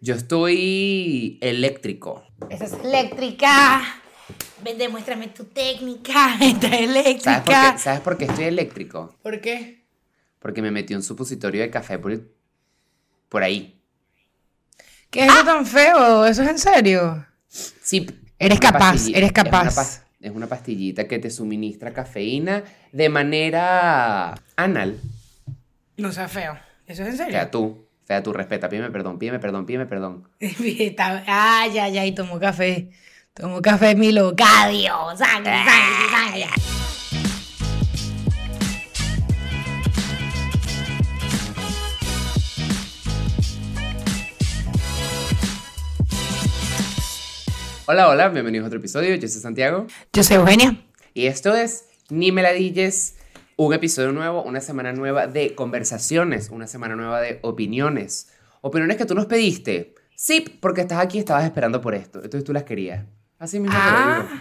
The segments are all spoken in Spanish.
Yo estoy eléctrico. Esa es eléctrica. Ven, demuéstrame tu técnica. Esta es eléctrica. ¿Sabes por, qué, ¿Sabes por qué estoy eléctrico? ¿Por qué? Porque me metí un supositorio de café por, por ahí. ¿Qué es eso tan feo? ¿Eso es en serio? Sí. Eres una capaz, pastillita- eres es una capaz. pas- Es una pastillita que te suministra cafeína de manera anal. No sea feo. ¿Eso es en serio? Fea tú, fea tú, respeta, pídeme perdón, pídeme perdón, pídeme perdón. Está- Ah, ya, ya, y tomó café. Tomó café Milocadio. Sangre, sangre, sangre. Hola, hola, bienvenidos a otro episodio, yo soy Santiago. Yo soy Eugenia. Y esto es Ni Meladilles, un episodio nuevo, una semana nueva de conversaciones, una semana nueva de opiniones. Opiniones que tú nos pediste. Sí, porque estás aquí y estabas esperando por esto. Entonces tú las querías. Así mismo te lo Ah. digo.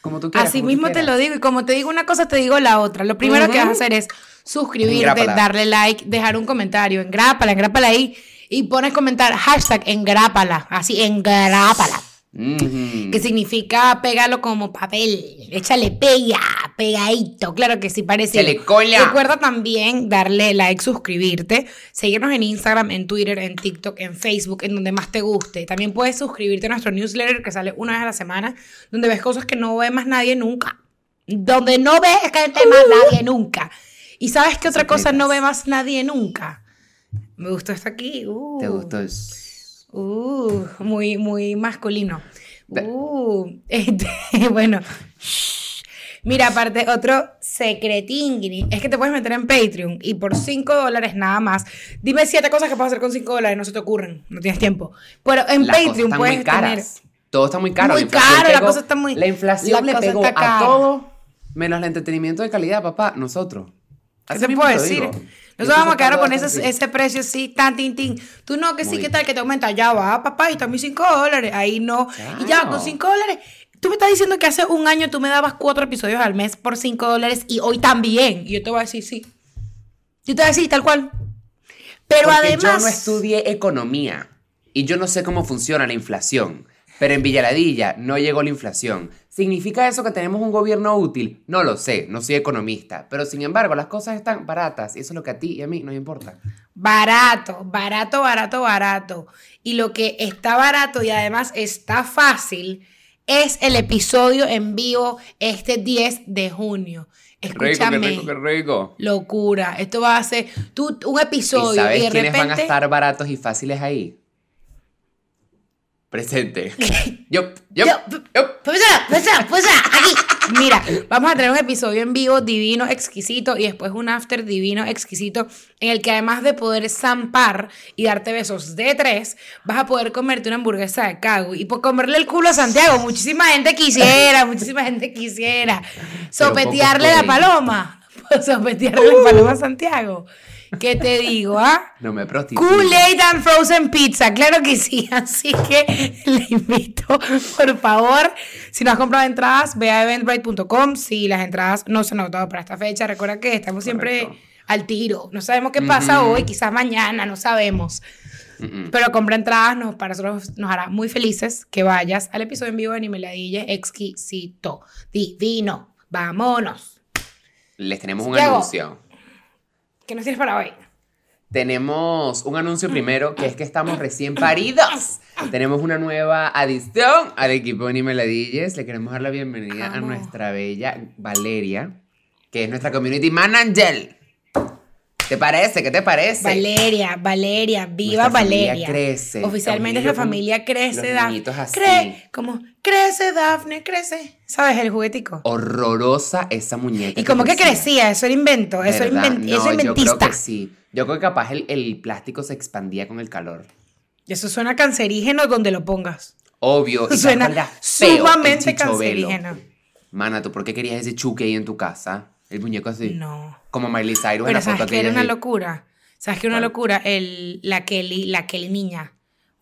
Como tú quieras. Así como tú mismo te lo digo. Y como te digo una cosa, te digo la otra. Lo primero que vas a hacer es suscribirte, Engrápala. darle like, dejar un comentario. Engrápala, engrápala ahí. Y pones comentar hashtag engrápala. Así, engrápala. Que significa pégalo como papel. Échale pega, pegadito. Claro que sí, parece. Échale cola. Recuerda también darle like, suscribirte, seguirnos en Instagram, en Twitter, en TikTok, en Facebook, en donde más te guste. También puedes suscribirte a nuestro newsletter que sale una vez a la semana, donde ves cosas que no ve más nadie nunca. Donde no ves gente más nadie nunca. ¿Y sabes qué otra cosa no ve más nadie nunca? Me gustó esto aquí. Uh. ¿Te gustó? Uh, muy, muy masculino. Uh, este, bueno. Mira, aparte, otro secretingri es que te puedes meter en Patreon y por 5 dólares nada más. Dime siete cosas que puedes hacer con 5 dólares, no se te ocurren, no tienes tiempo. Pero en Las cosas Patreon están puedes muy tener. caras. Todo está muy caro. Muy la caro, la cosa está muy- La inflación la le pegó a todo, menos el entretenimiento de calidad, papá, nosotros. ¿Qué te puedo decir? digo. Nosotros vamos a quedar con ese ese, precio así, tan, tin, tin. Tú no, que sí, que tal, que te aumenta. Ya va, papá, y están mis 5 dólares. Ahí no. Y ya, con 5 dólares. Tú me estás diciendo que hace un año tú me dabas cuatro episodios al mes por 5 dólares y hoy también. Y yo te voy a decir sí. Yo te voy a decir tal cual. Pero Porque además. yo no estudié economía y yo no sé cómo funciona la inflación. Pero en Villaladilla no llegó la inflación. ¿Significa eso que tenemos un gobierno útil? No lo sé, no soy economista. Pero sin embargo, las cosas están baratas y eso es lo que a ti y a mí nos importa. Barato, barato, barato, barato. Y lo que está barato y además está fácil es el episodio en vivo este 10 de junio. Escúchame. Rico, qué rico, qué rico. Locura. Esto va a ser tú, un episodio ¿Y sabes y de quiénes repente. van a estar baratos y fáciles ahí? Presente. yo, yo. Profesora, profesora, profesora, aquí. Mira, vamos a tener un episodio en vivo divino, exquisito y después un after divino, exquisito, en el que además de poder zampar y darte besos de tres, vas a poder comerte una hamburguesa de cago y por comerle el culo a Santiago. Muchísima gente quisiera, muchísima gente quisiera. Sopetearle la paloma. Sopetearle la paloma a Santiago. ¿Qué te digo, ah? No me prostituyo. Kool-Aid and Frozen Pizza, claro que sí. Así que le invito, por favor, si no has comprado entradas, ve a eventbrite.com. Si las entradas no se han agotado para esta fecha, recuerda que estamos siempre al tiro. No sabemos qué pasa hoy, quizás mañana, no sabemos. Pero compra entradas, nos, para nosotros nos hará muy felices que vayas al episodio en vivo de Nimeladille exquisito, divino. Vámonos. Les tenemos un anuncio. ¿Qué nos tienes para hoy? Tenemos un anuncio primero que es que estamos recién paridos. Tenemos una nueva adición al equipo de Nimeladilles. Le queremos dar la bienvenida a nuestra bella Valeria, que es nuestra community manager. ¿Te parece? ¿Qué te parece? Valeria, Valeria, viva Nuestra familia Valeria. crece. Oficialmente la familia crece, Dafne. Cree, como, crece, Dafne, crece. ¿Sabes? El juguetico. Horrorosa esa muñeca. Y como que crecía, eso era invento, eso era, ¿Verdad? invent- No, eso Yo inventista. creo que sí. Yo creo que capaz el, el plástico se expandía con el calor. Eso suena cancerígeno donde lo pongas. Obvio. y Suena feo sumamente cancerígeno. Mana, ¿tú por qué querías ese chuque ahí en tu casa? El muñeco así. No. Como Miley Cyrus en la ¿sabes foto qué era una locura? ¿Sabes qué una ¿Cuál? locura? El, la Kelly, la Kelly niña.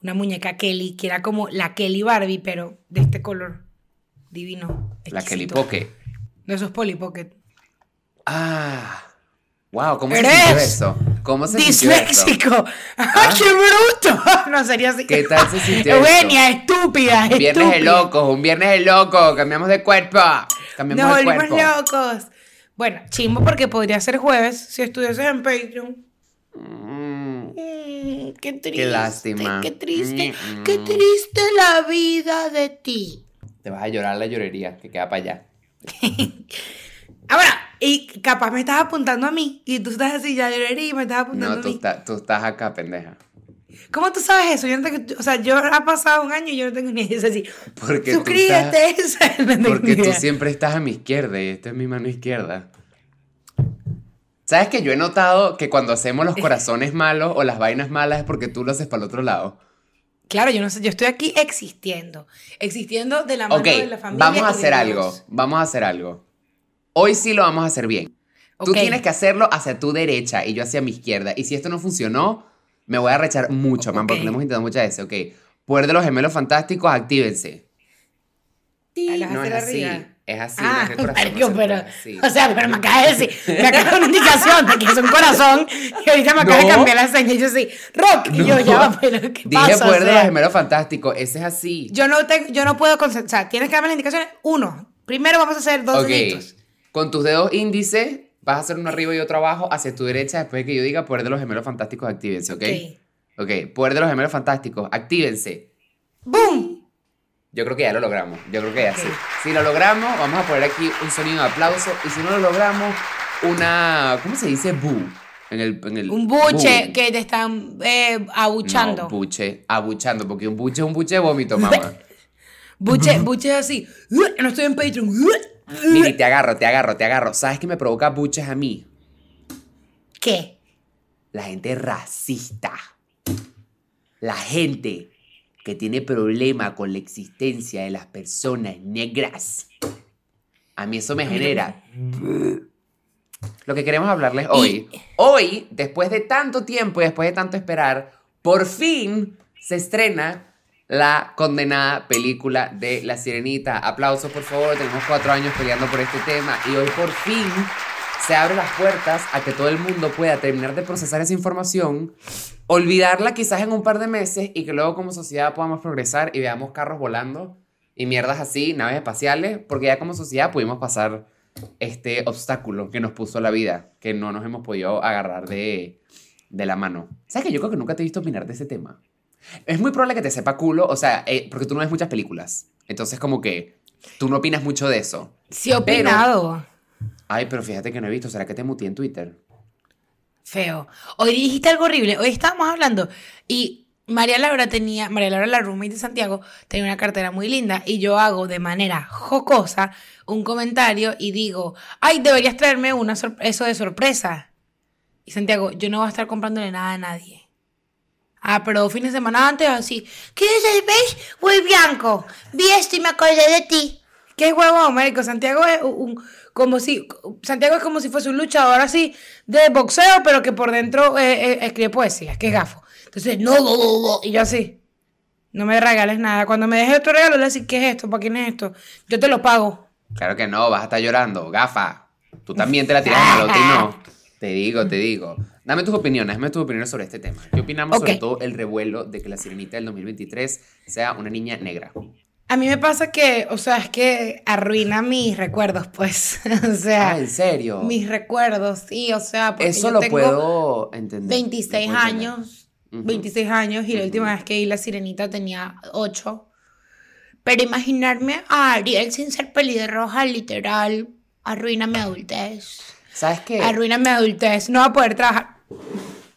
Una muñeca Kelly, que era como la Kelly Barbie, pero de este color. Divino. La Kelly exquisito. Poke. De esos Polly Pocket. Ah. Wow, ¿cómo se sintió eso? ¿Cómo se? Disléxico. ¡Ay, qué bruto! No sería así. ¿Qué tal se sintió Eugenia, estúpida, Un viernes de locos, un viernes de locos, cambiamos de cuerpo. Cambiamos Nos de volvimos cuerpo. locos. Bueno, chimbo porque podría ser jueves si estuvieses en Patreon. Mm, Mm, qué triste. lástima. Qué triste. Mm, mm. Qué triste la vida de ti. Te vas a llorar la llorería que queda para allá. Ahora, y capaz me estás apuntando a mí. Y tú estás así, ya lloré y me estás apuntando No, a tú, mí. estás- tú estás acá, pendeja. ¿Cómo tú sabes eso? Yo no tengo, o sea, yo ha pasado un año y yo no tengo ni idea. Es así. Porque tú Suscríbete. no tengo Porque tú siempre estás a mi izquierda y esta es mi mano izquierda. ¿Sabes que yo he notado que cuando hacemos los corazones malos o las vainas malas es porque tú lo haces para el otro lado? Claro, yo no sé, yo estoy aquí existiendo. Existiendo de la mano Ok, de la familia. vamos a hacer Dios. algo. Vamos a hacer algo. Hoy sí lo vamos a hacer bien. Tú Ok. tienes que hacerlo hacia tu derecha y yo hacia mi izquierda. Y si esto no funcionó, me voy a rechar mucho, man, porque lo hemos intentado muchas veces. Ok, poder de los gemelos fantásticos, actívense. Ah, las No es así. arriba. Es así. Ah, no es el corazón pero, así. o sea, pero me acaba de decir, me acaba de dar una indicación de que es un corazón y ahorita me acaba de cambiar la seña y yo sí, rock, y yo ya va, pero ¿qué Dije pasa? poder O de los gemelos fantásticos. Ese es así. yo no tengo, yo no puedo concentrar, o sea, tienes que darme las indicaciones, uno, primero vamos a hacer dos Ok. deditos. Con tus dedos índices, vas a hacer uno arriba y otro abajo hacia tu derecha después de que yo diga poder de los gemelos fantásticos, actívense, ¿ok? Ok. Ok, poder de los gemelos fantásticos, actívense. ¡Boom! Yo creo que ya lo logramos. Yo creo que ya sí. Si lo logramos, vamos a poner aquí un sonido de aplauso. Y si no lo logramos, una. ¿Cómo se dice? Bu. En el, en el, Un buche bu. que te están eh, abuchando. No, buche. Abuchando, porque un buche es un buche de vómito, mamá. buche, buche así. No estoy en Patreon. Miri, te agarro, te agarro, te agarro. ¿Sabes qué me provoca buches a mí? ¿Qué? La gente racista. La gente que tiene problema con la existencia de las personas negras. A mí eso me genera. Lo que queremos hablarles hoy. Hoy, después de tanto tiempo y después de tanto esperar, por fin se estrena la condenada película de La Sirenita. Aplausos, por favor. Tenemos cuatro años peleando por este tema y hoy por fin se abren las puertas a que todo el mundo pueda terminar de procesar esa información, olvidarla quizás en un par de meses y que luego como sociedad podamos progresar y veamos carros volando y mierdas así, naves espaciales, porque ya como sociedad pudimos pasar este obstáculo que nos puso la vida, que no nos hemos podido agarrar de, de la mano. ¿Sabes que yo creo que nunca te he visto opinar de ese tema? Es muy probable que te sepa culo, o sea, eh, porque tú no ves muchas películas. Entonces como que tú no opinas mucho de eso. Sí, he opinado. Ay, pero fíjate que no he visto. ¿Será que te muteé en Twitter? Feo. Hoy dijiste algo horrible. Hoy estábamos hablando y María Laura tenía, María Laura, la roommate de Santiago, tenía una cartera muy linda y yo hago de manera jocosa un comentario y digo, ay, deberías traerme una eso de sorpresa. Y Santiago, yo no voy a estar comprándole nada a nadie. Ah, pero fines de semana antes así, ¿qué es el beige o el blanco? Vi esto y me acordé de ti. ¿Qué huevo, marico? Santiago es un, como si, Santiago es como si fuese un luchador así de boxeo, pero que por dentro eh, eh, escribe poesía, que es gafo. Entonces, no, no, no, no. Y yo así, no me regales nada. Cuando me dejes otro regalo, le decís, ¿qué es esto? ¿Para quién es esto? Yo te lo pago. Claro que no, vas a estar llorando, gafa. Tú también te la tiras en malote y no. Te digo, te digo. Dame tus opiniones, dame tus opiniones sobre este tema. ¿Qué opinamos sobre todo el revuelo de que la sirenita del 2023 sea una niña negra? A mí me pasa que, o sea, es que arruina mis recuerdos, pues. o sea, Ah, ¿en serio? mis recuerdos, sí, o sea, porque Eso yo lo tengo puedo entender. 26 lo puedo entender. años, Ujú. 26 años, y la última vez que vi La Sirenita tenía 8. Pero imaginarme a Ariel sin ser pelirroja, literal, arruina mi adultez. ¿Sabes qué? Arruina mi adultez. No va a poder trabajar.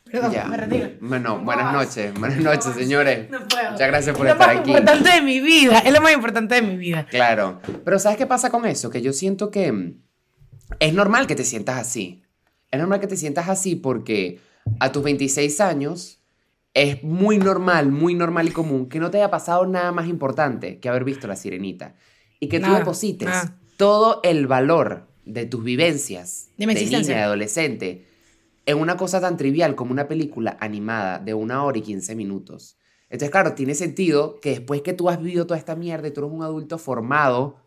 Perdón, Ya. me retiro. Bueno, No buenas noches, buenas noches, señores. No puedo. Muchas gracias por es estar lo más aquí. importante de mi vida. Es lo más importante de mi vida. Claro, pero ¿sabes qué pasa con eso? Que yo siento que mm, es normal que te sientas así. Es normal que te sientas así porque a tus 26 años es muy normal, muy normal y común que no te haya pasado nada más importante que haber visto la sirenita. Y que tú deposites todo el valor de tus vivencias De de niña, de adolescente, en una cosa tan trivial como una película animada de una hora y 15 minutos. Entonces, claro, tiene sentido que después que tú has vivido toda esta mierda y tú eres un adulto formado,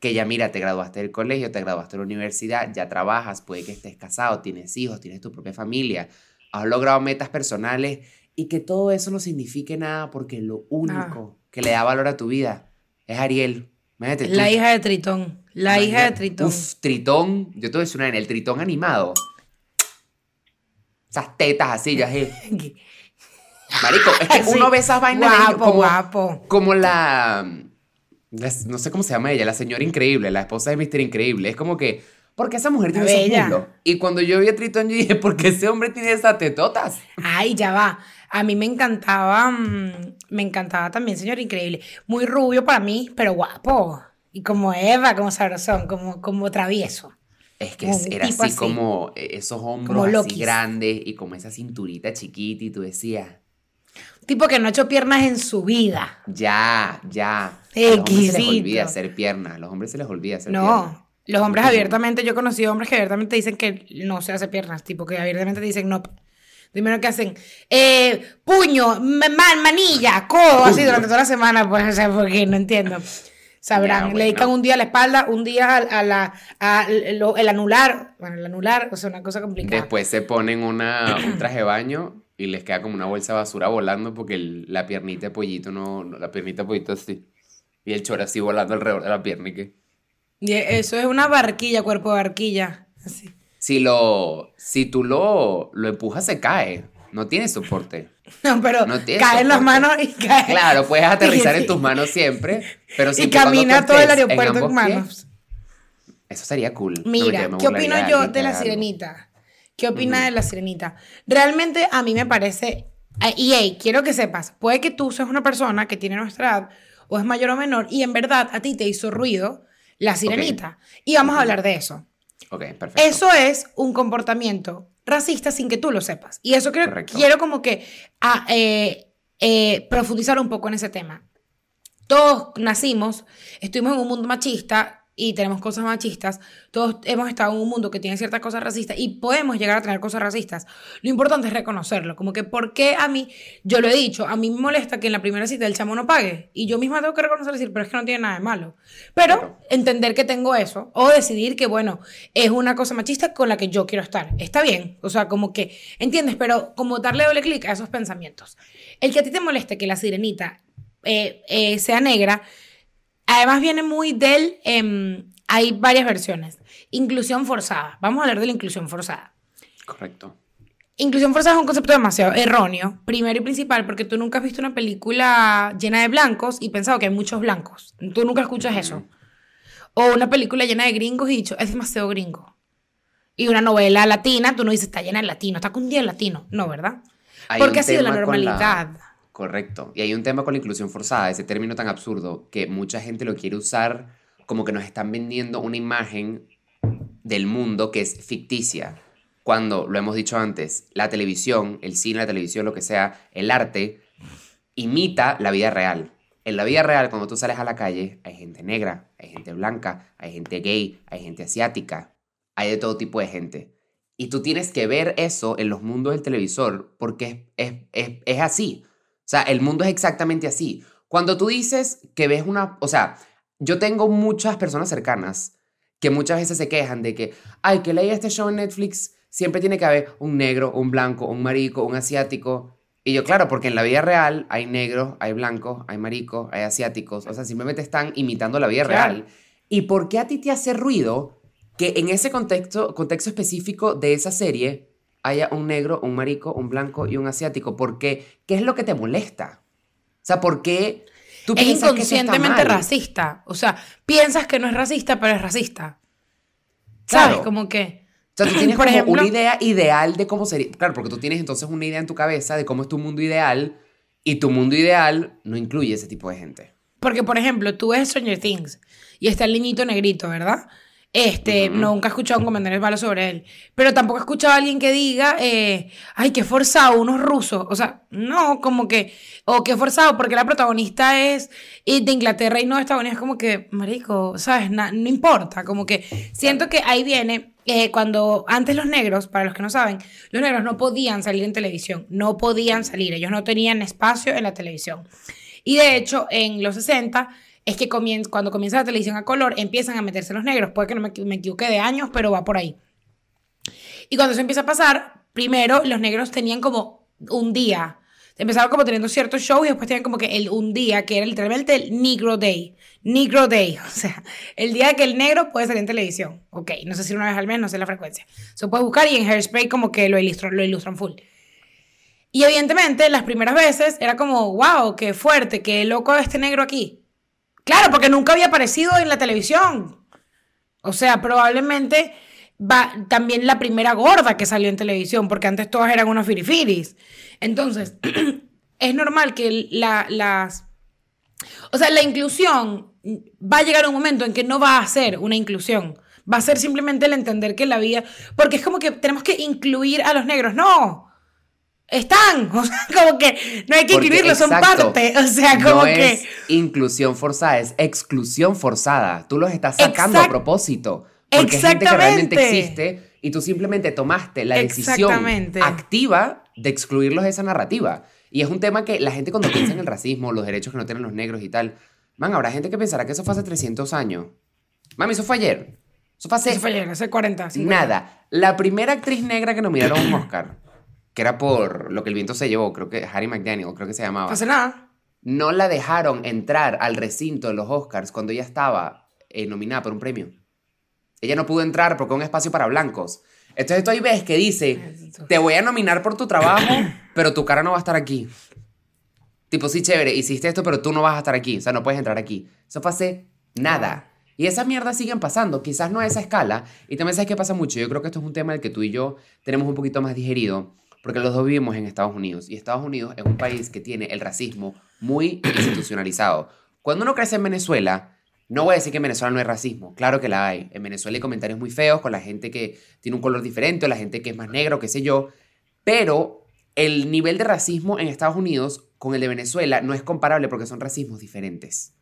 que ya mira, te graduaste del colegio, te graduaste de la universidad, ya trabajas, puede que estés casado, tienes hijos, tienes tu propia familia, has logrado metas personales y que todo eso no signifique nada porque lo único que le da valor a tu vida es Ariel. Imagínate tú. La hija de Tritón. La hija de. Tritón. Uf, Tritón. Yo te voy a decir una en el Tritón animado. Esas tetas así, ya es. Marico, es que Sí. uno ve esas vainas Guapo, como, guapo. como la, la- No sé cómo se llama ella, la señora increíble, la esposa de Mr. Increíble. Es como que. ¿Por qué esa mujer tiene esos muslos? Y cuando yo vi a Tritón, yo dije, ¿por qué ese hombre tiene esas tetotas? Ay, ya va. A mí me encantaba, mm, me encantaba también, señor increíble. Muy rubio para mí, pero guapo. Y como Eva, como sabrosón, como, como travieso. Es que era así, así. como eh, esos hombros Como así grandes y como esa cinturita chiquita y tú decías, Tipo que no ha hecho piernas en su vida. ya, ya. A los hombres se les olvida hacer piernas, a los hombres se les olvida hacer piernas. No, los hombres abiertamente, yo he conocido hombres que abiertamente dicen que no se hace piernas, tipo que abiertamente dicen no. Primero que hacen, eh, puño, ma- man- manilla, codo, así durante toda la semana, pues, o sea, porque no entiendo. Sabrán, Ya, le bueno. dedican un día a la espalda, un día a, a la, a lo- el anular, bueno, el anular, o sea, una cosa complicada. Después se ponen una, un traje de baño y les queda como una bolsa de basura volando porque el- la piernita de pollito no, no- la piernita de pollito así. Y el chor así volando alrededor de la pierna y que... Y eso es una barquilla, cuerpo de barquilla, así. Si lo, si tú lo, lo empujas se cae, no tiene soporte. No, pero No tiene caen las manos y caen. Claro, puedes aterrizar en tus manos siempre, pero siempre y camina todo el aeropuerto en, pies, manos. Eso sería cool. Mira, ¿qué opino yo de la sirenita? ¿Qué opina de la sirenita? Realmente a mí me parece, ah, y hey, quiero que sepas, puede que tú seas una persona que tiene nuestra edad o es mayor o menor y en verdad a ti te hizo ruido la sirenita. Y vamos a hablar de eso. Ok, perfecto. Eso es un comportamiento racista sin que tú lo sepas. Y eso quiero, Correcto. quiero como que ah, eh, eh, profundizar un poco en ese tema. Todos nacimos, estuvimos en un mundo machista y tenemos cosas machistas. Todos hemos estado en un mundo que tiene ciertas cosas racistas y podemos llegar a tener cosas racistas. Lo importante es reconocerlo. Como que, ¿por qué a mí? Yo lo he dicho, a mí me molesta que en la primera cita el chamo no pague. Y yo misma tengo que reconocer y decir, pero es que no tiene nada de malo. Pero Claro. entender que tengo eso o decidir que, bueno, es una cosa machista con la que yo quiero estar. Está bien. O sea, como que, ¿entiendes? Pero como darle doble clic a esos pensamientos. El que a ti te moleste que la sirenita eh, eh, sea negra, además viene muy del... em, hay varias versiones. Inclusión forzada. Vamos a hablar de la inclusión forzada. Correcto. Inclusión forzada es un concepto demasiado erróneo, primero y principal, porque tú nunca has visto una película llena de blancos y pensado que hay muchos blancos. Tú nunca escuchas eso. O una película llena de gringos y dicho, es demasiado gringo. Y una novela latina, tú no dices, está llena de latino, está con día latino. No, ¿verdad? Hay Porque un ha sido la normalidad. Correcto. Y hay un tema con la inclusión forzada, ese término tan absurdo que mucha gente lo quiere usar como que nos están vendiendo una imagen del mundo que es ficticia. Cuando, lo hemos dicho antes, la televisión, el cine, la televisión, lo que sea, el arte, imita la vida real. En la vida real, cuando tú sales a la calle, hay gente negra, hay gente blanca, hay gente gay, hay gente asiática, hay de todo tipo de gente. Y tú tienes que ver eso en los mundos del televisor porque es, es, es, es así. O sea, el mundo es exactamente así. Cuando tú dices que ves una... O sea, yo tengo muchas personas cercanas que muchas veces se quejan de que, ay, que leí este show en Netflix, siempre tiene que haber un negro, un blanco, un marico, un asiático. Y yo, claro, porque en la vida real hay negros, hay blancos, hay maricos, hay asiáticos. O sea, simplemente están imitando la vida Claro. real. ¿Y por qué a ti te hace ruido que en ese contexto, contexto específico de esa serie haya un negro, un marico, un blanco y un asiático? ¿Por qué? ¿Qué es lo que te molesta? O sea, ¿por qué tú Es piensas que eso está inconscientemente mal? racista. O sea, piensas que no es racista, pero es racista. ¿Sabes? Claro. Como que... O sea, tú tienes Por como ejemplo- una idea ideal de cómo sería. Claro, porque tú tienes entonces una idea en tu cabeza de cómo es tu mundo ideal y tu mundo ideal no incluye ese tipo de gente. Porque, por ejemplo, tú ves Stranger Things y está el niñito negrito, ¿verdad? Este, nunca he escuchado un comentario malo sobre él. Pero tampoco he escuchado a alguien que diga, eh, ay, qué forzado, unos rusos. O sea, no, como que, o qué forzado, porque la protagonista es eh, de Inglaterra y no de Estados Unidos. Como que, marico, ¿sabes? Na- no importa. Como que siento que ahí viene, eh, cuando antes los negros, para los que no saben, los negros no podían salir en televisión. No podían salir. Ellos no tenían espacio en la televisión. Y de hecho, en los 60 es que cuando comienza la televisión a color empiezan a meterse los negros. Puede que no me, me equivoque de años, pero va por ahí. Y cuando eso empieza a pasar, primero los negros tenían como un día. Empezaron como teniendo ciertos shows y después tenían como que el un día, que era literalmente el Negro Day. Negro Day, o sea, el día que el negro puede salir en televisión. Ok, no sé si una vez al mes, no sé la frecuencia. Se puede buscar y en Hairspray como que lo ilustran, lo ilustran full. Y evidentemente las primeras veces era como, wow, qué fuerte, qué loco este negro aquí. Claro, porque nunca había aparecido en la televisión. O sea, probablemente va también la primera gorda que salió en televisión, porque antes todas eran unos firifiris. Entonces, es normal que la, las... O sea, la inclusión va a llegar un momento en que no va a ser una inclusión. Va a ser simplemente el entender que la vida... Porque es como que tenemos que incluir a los negros. No. Están, o sea, como que no hay que incluirlos, son parte, o sea, como no que... es inclusión forzada, es exclusión forzada. Tú los estás sacando a propósito. Porque es gente que realmente existe y tú simplemente tomaste la decisión activa de excluirlos de esa narrativa. Y es un tema que la gente cuando piensa en el racismo, los derechos que no tienen los negros y tal, man, habrá gente que pensará que eso fue hace 300 años. Mami, eso fue ayer. Eso fue hace Eso fue ayer, hace 40, 50. Nada. La primera actriz negra que nominaron a un Oscar, que era por Lo que el viento se llevó, creo que Harry McDaniel, creo que se llamaba. No hace nada. No la dejaron entrar al recinto de los Oscars cuando ella estaba eh, nominada por un premio. Ella no pudo entrar porque es un espacio para blancos. Entonces tú ahí ves que dice, te voy a nominar por tu trabajo, pero tu cara no va a estar aquí. Tipo, sí, chévere, hiciste esto, pero tú no vas a estar aquí. O sea, no puedes entrar aquí. Eso fue hace nada. Y esas mierdas siguen pasando, quizás no a esa escala. Y también sabes que pasa mucho. Yo creo que esto es un tema del que tú y yo tenemos un poquito más digerido, porque los dos vivimos en Estados Unidos. Y Estados Unidos es un país que tiene el racismo muy institucionalizado. Cuando uno crece en Venezuela, no voy a decir que en Venezuela no hay racismo, claro que la hay. En Venezuela hay comentarios muy feos con la gente que tiene un color diferente o la gente que es más negro, qué sé yo. Pero el nivel de racismo en Estados Unidos con el de Venezuela no es comparable porque son racismos diferentes.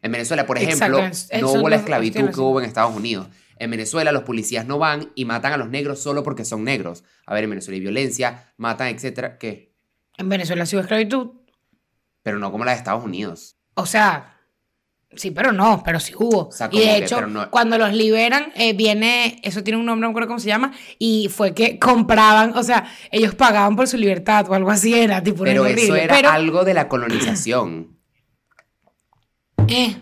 En Venezuela, por ejemplo, Exacto, no hubo la esclavitud que hubo en Estados Unidos. En Venezuela los policías no van y matan a los negros solo porque son negros. A ver, en Venezuela hay violencia, matan, etcétera, ¿qué? En Venezuela sí hubo esclavitud. Pero no como la de Estados Unidos. O sea, sí, pero no, pero sí hubo. sea, y de hecho, no- cuando los liberan, eh, viene, eso tiene un nombre, no me acuerdo cómo se llama, y fue que compraban, o sea, ellos pagaban por su libertad o algo así, era tipo Pero horrible. eso era pero, algo de la colonización. eh,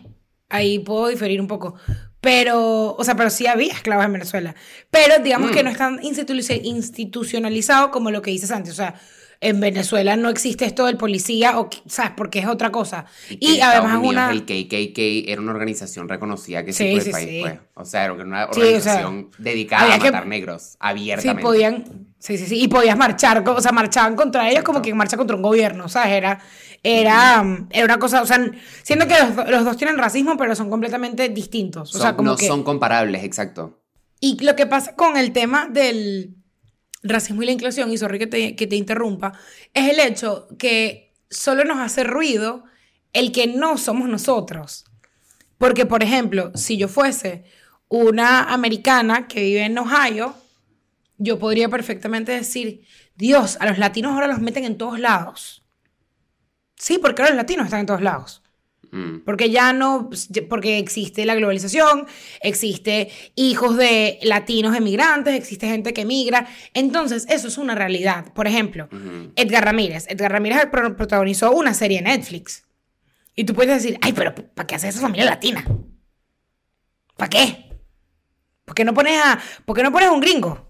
ahí puedo diferir un poco. Pero, o sea, pero sí había esclavos en Venezuela. Pero digamos Mm. que no es tan institu- institucionalizado como lo que dices antes. O sea, en Venezuela no existe esto del policía, o, ¿sabes? Porque es otra cosa. Y, en además es una... Unidos el KKK era una organización reconocida que Sí, sí, por sí, el país, sí. pues. O sea, era una Sí, o sea, organización dedicada a que- matar negros, Sí, abiertamente. podían, sí, sí, sí, y podías marchar, o sea, marchaban contra ellos como quien marcha contra un gobierno, ¿sabes? Era, era, era una cosa, o sea, siento que los, los dos tienen racismo, pero son completamente distintos, o Son- sea, como no que... son comparables, exacto. Y lo que pasa con el tema del racismo y la inclusión, y sorry que te, que te interrumpa, es el hecho que solo nos hace ruido el que no somos nosotros. Porque, por ejemplo, si yo fuese una americana que vive en Ohio, yo podría perfectamente decir, Dios, a los latinos ahora los meten en todos lados. Sí, porque ahora los latinos están en todos lados. Mm. Porque ya no, pues, porque existe la globalización, existe hijos de latinos emigrantes, existe gente que emigra. Entonces, eso es una realidad. Por ejemplo. Edgar Ramírez. Edgar Ramírez pro- protagonizó una serie en Netflix. Y tú puedes decir, ay, pero ¿para qué hace esa familia latina? ¿Para qué? ¿Por qué no pones a, ¿por qué no pones a un gringo?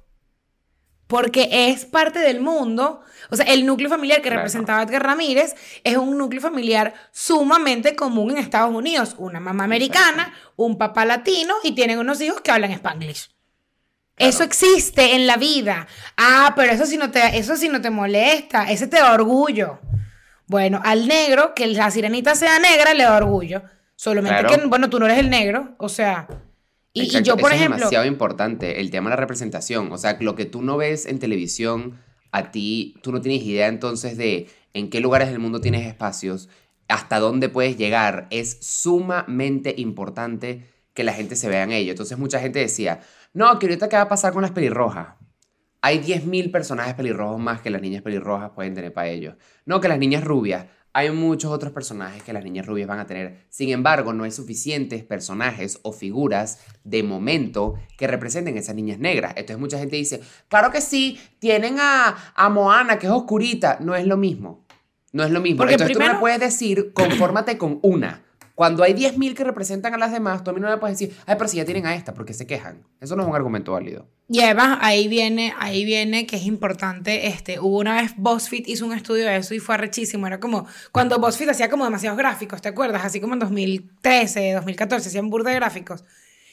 Porque es parte del mundo. O sea, el núcleo familiar que Claro. representaba Edgar Ramírez es un núcleo familiar sumamente común en Estados Unidos. Una mamá americana, un papá latino y tienen unos hijos que hablan spanglish. Eso existe en la vida. Ah, pero eso sí no te, eso sí no te molesta, ese te da orgullo. Bueno, al negro, que la sirenita sea negra, le da orgullo. Solamente Claro. que, bueno, tú no eres el negro, o sea. Y, yo, por eso ejemplo. Es demasiado importante el tema de la representación. O sea, lo que tú no ves en televisión, a ti, tú no tienes idea entonces de en qué lugares del mundo tienes espacios, hasta dónde puedes llegar. Es sumamente importante que la gente se vea en ello. Entonces, mucha gente decía, no, que ahorita qué va a pasar con las pelirrojas. Hay 10.000 personajes pelirrojos más que las niñas pelirrojas pueden tener para ellos. No, que las niñas rubias. Hay muchos otros personajes que las niñas rubias van a tener. Sin embargo, no hay suficientes personajes o figuras de momento que representen esas niñas negras. Entonces mucha gente dice, claro que sí, tienen a, a Moana, que es oscurita. No es lo mismo. No es lo mismo. Porque Entonces tú primero- me puedes decir, confórmate con una. Cuando hay 10.000 que representan a las demás, tú a mí no me puedes decir, ay, pero si ya tienen a esta, porque se quejan. Eso no es un argumento válido. Y además ahí viene, ahí viene que es importante, este, hubo una vez BuzzFeed hizo un estudio de eso y fue arrechísimo, era como cuando BuzzFeed hacía como demasiados gráficos, ¿te acuerdas? Así como en 2013, 2014 hacían burda de gráficos.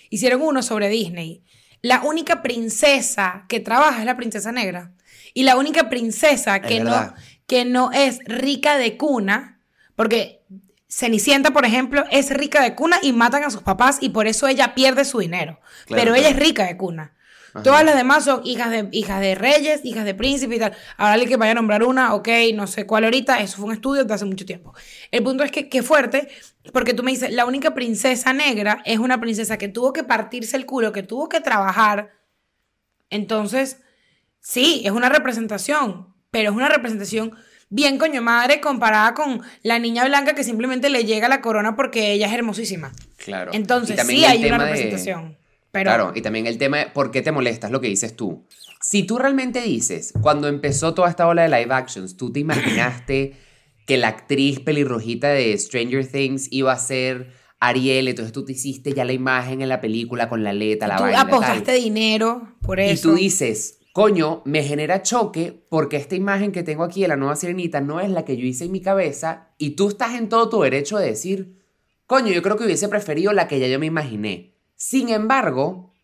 Hicieron uno sobre Disney. La única princesa que trabaja es la princesa negra. Y la única princesa que no, que no es rica de cuna, porque Cenicienta, por ejemplo, es rica de cuna y matan a sus papás y por eso ella pierde su dinero. Claro, Pero ella es rica de cuna. Ajá. Todas las demás son hijas de, hijas de reyes, hijas de príncipes y tal. Ahora alguien que vaya a nombrar una, ok, no sé cuál ahorita, eso fue un estudio de hace mucho tiempo. El punto es que, que fuerte, porque tú me dices, la única princesa negra es una princesa que tuvo que partirse el culo, que tuvo que trabajar. Entonces, sí, es una representación, pero es una representación bien coño madre comparada con la niña blanca que simplemente le llega la corona porque ella es hermosísima. Claro. Entonces, Y sí hay una de- representación. Pero, Claro, y también el tema de por qué te molestas, lo que dices tú. Si tú realmente dices, cuando empezó toda esta ola de live actions, tú te imaginaste que la actriz pelirrojita de Stranger Things iba a ser Ariel, entonces tú te hiciste ya la imagen en la película con la letra, la tú vaina, apostaste tal. dinero por Y eso. tú dices, coño, me genera choque porque esta imagen que tengo aquí de la nueva sirenita no es la que yo hice en mi cabeza y tú estás en todo tu derecho de decir, coño, yo creo que hubiese preferido la que ya yo me imaginé. Sin embargo,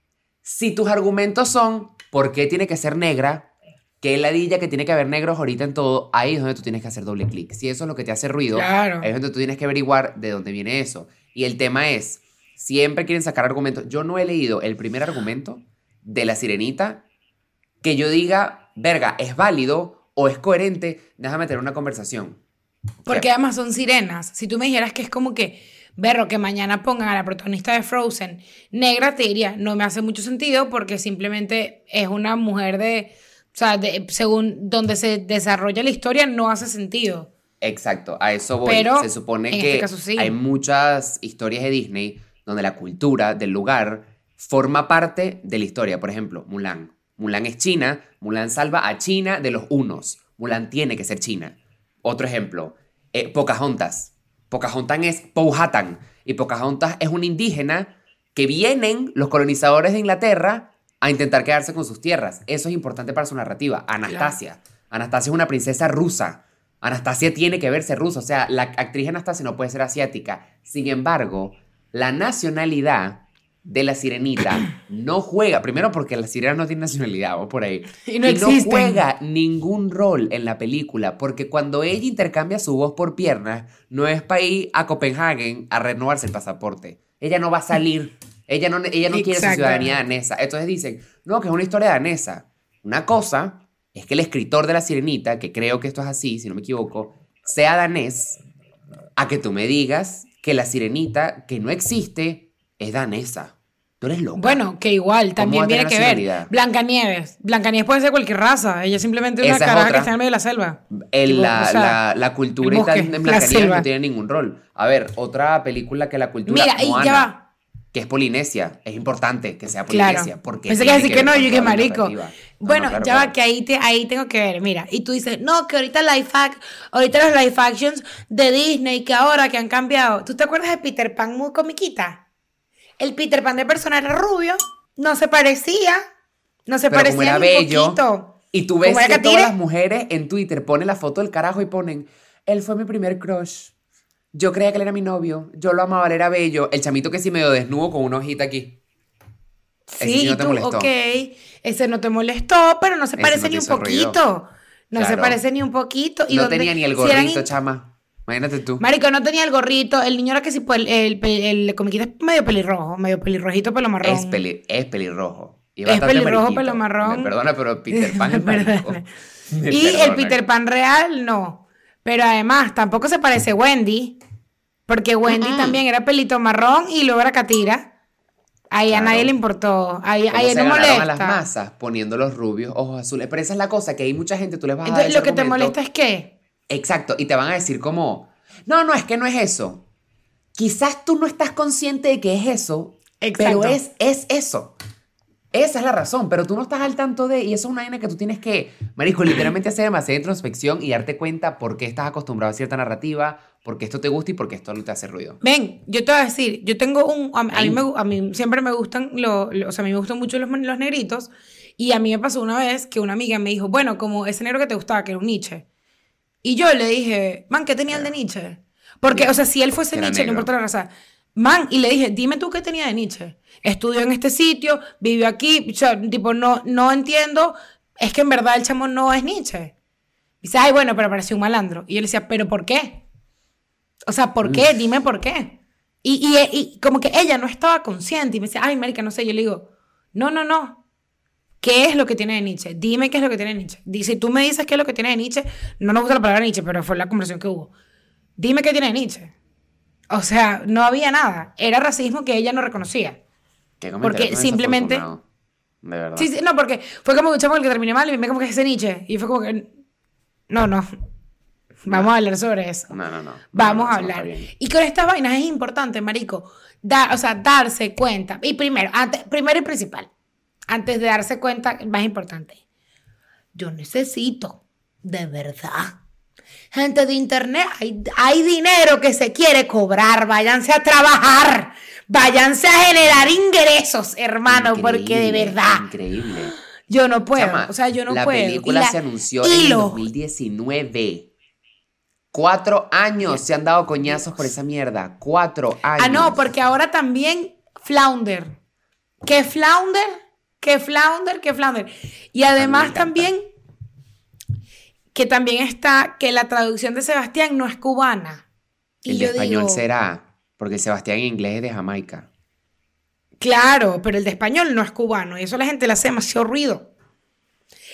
si tus argumentos son, ¿por qué tiene que ser negra? ¿Qué ladilla que tiene que haber negros ahorita en todo? Ahí es donde tú tienes que hacer doble clic. Si eso es lo que te hace ruido, Claro. ahí es donde tú tienes que averiguar de dónde viene eso. Y el tema es, siempre quieren sacar argumentos. Yo no he leído el primer argumento de la sirenita que yo diga, verga, es válido o es coherente. Déjame tener una conversación. Porque además son sirenas. Si tú me dijeras que es como que, berro, que mañana pongan a la protagonista de Frozen negra, te diría, no me hace mucho sentido porque simplemente es una mujer de, o sea, de- según donde se desarrolla la historia, no hace sentido. Exacto, a eso voy. Pero, Se supone que este caso sí. hay muchas historias de Disney donde la cultura del lugar forma parte de la historia. Por ejemplo, Mulan. Mulan es China, Mulan salva a China de los unos. Mulan tiene que ser China. Otro ejemplo, eh, Pocahontas. Pocahontas es Powhatan. Y Pocahontas es una indígena que vienen los colonizadores de Inglaterra a intentar quedarse con sus tierras. Eso es importante para su narrativa. Anastasia. Anastasia es una princesa rusa. Anastasia tiene que verse rusa. O sea, la actriz Anastasia no puede ser asiática. Sin embargo, la nacionalidad de la sirenita no juega. Primero porque la sirena no tiene nacionalidad, o por ahí. Y no existen. juega ningún rol en la película. Porque cuando ella intercambia su voz por piernas, no es para ir a Copenhague a renovarse el pasaporte. Ella no va a salir. Ella no, ella no quiere su ciudadanía danesa. Entonces dicen, no, que es una historia danesa. Una cosa es que el escritor de La Sirenita, que creo que esto es así, si no me equivoco, sea danés, a que tú me digas que La Sirenita, que no existe, es danesa. Tú eres loca. Bueno, que igual, también tiene que ver. Blancanieves. Blancanieves puede ser cualquier raza. Ella simplemente es una Esa es caraja que está en medio de la selva. El- Tipo, la, o sea, la- la cultura bosque, en la Blancanieves no tiene ningún rol. A ver, otra película que la cultura Mira, y Moana, ya va. que es Polinesia. Es importante que sea Claro. Polinesia. Porque Pensé que decir que, no, yo que marico. No, bueno, no, claro, ya va, claro. que ahí, te, ahí tengo que ver. Mira, y tú dices, no, que ahorita live act, ahorita los live actions de Disney, que ahora que han cambiado. ¿Tú te acuerdas de Peter Pan muy comiquita? El Peter Pan de persona era rubio, no se parecía, no se Pero como parecía era ni un bello, poquito. Y tú ves que todas las mujeres en Twitter ponen la foto del carajo y ponen, él fue mi primer crush. Yo creía que él era mi novio. Yo lo amaba, él era bello. El chamito que sí medio desnudo con una hojita aquí. Ese Sí, sí no te tú, molestó. ok, ese no te molestó, pero no se Ese parece no ni un ruido. poquito. No se parece ni un poquito. ¿Y no dónde- tenía ni el si eran gorrito, chama. Imagínate tú. Marico, no tenía el gorrito. El niño era que sí, pues, el, el, el comiquita es medio pelirrojo, medio pelirrojito, pelo marrón. Es, peli- es pelirrojo. Y Es pelirrojo, mariquito. pelo marrón. Me perdona, pero Peter Pan es marico. perdona. Y el perdona. Peter Pan real, no. Pero además, tampoco se parece a Wendy. Porque Wendy Mm-mm. también era pelito marrón y luego era catira. Ahí a Claro. nadie le importó. Ahí, ¿Cómo ahí se no molesta. a las masas poniendo los rubios ojos azules? Pero esa es la cosa, que hay mucha gente, tú les vas a dar Entonces, lo que te molesta es que. Exacto, y te van a decir como, no, no, es que no es eso. Quizás tú no estás consciente de que es eso, Exacto. pero es, es eso. Esa es la razón, pero tú no estás al tanto de, y eso es una vaina que tú tienes que, marico, literalmente hacer demasiada introspección y darte cuenta por qué estás acostumbrado a cierta narrativa, por qué esto te gusta y por qué esto te hace ruido. Ven, yo te voy a decir, yo tengo un, a, a mí, me, a mí siempre me gustan, lo- lo- o sea, a mí me gustan mucho los, los negritos, y a mí me pasó una vez que una amiga me dijo, bueno, como ese negro que te gustaba, que era un Nietzsche, y yo le dije, man, ¿qué tenía el de Nietzsche? Porque, o sea, si él fuese Era Nietzsche, no importa la raza, man, y le dije, dime tú qué tenía de Nietzsche, estudió en este sitio, vivió aquí, o sea, tipo, no, no entiendo, es que en verdad el chamo no es Nietzsche. Y dice, ay, bueno, pero pareció un malandro. Y yo le decía, ¿pero por qué? O sea, ¿por qué? Dime por qué. Y, y, y como que ella no estaba consciente y me decía, ay, marica, no sé. Yo le digo, no, no, no. ¿Qué es lo que tiene de Nietzsche? Dime qué es lo que tiene de Nietzsche. Dice, tú me dices qué es lo que tiene de Nietzsche. No nos gusta la palabra Nietzsche, pero fue la conversación que hubo. Dime qué tiene de Nietzsche. O sea, no había nada. Era racismo que ella no reconocía. Qué Porque simplemente-. De verdad. Sí, sí, no, porque fue como escuchamos el que terminé mal y me como que es ese Nietzsche. Y fue como que, no, no. Vamos a hablar sobre eso. No, no, no. Vamos No, a no hablar. y con estas vainas es importante, marico, dar, o sea, darse cuenta. Y primero, antes, primero y principal, antes de darse cuenta, más importante, yo necesito, de verdad, gente de internet, hay, hay dinero que se quiere cobrar, váyanse a trabajar, váyanse a generar ingresos, hermano, porque de verdad, Increíble. yo no puedo, Chama, o sea, yo no la puedo. Película la- se anunció en lo- 2019. Cuatro años se han dado coñazos por esa mierda. Cuatro años. Ah, no, porque ahora también Flounder. ¿Qué Flounder? ¿Qué Flounder? ¿Qué Flounder? Y además también que también está que la traducción de Sebastián no es cubana. Y El de yo español digo, será, porque Sebastián en inglés es de Jamaica. Claro, pero el de español no es cubano y eso la gente le hace demasiado ruido.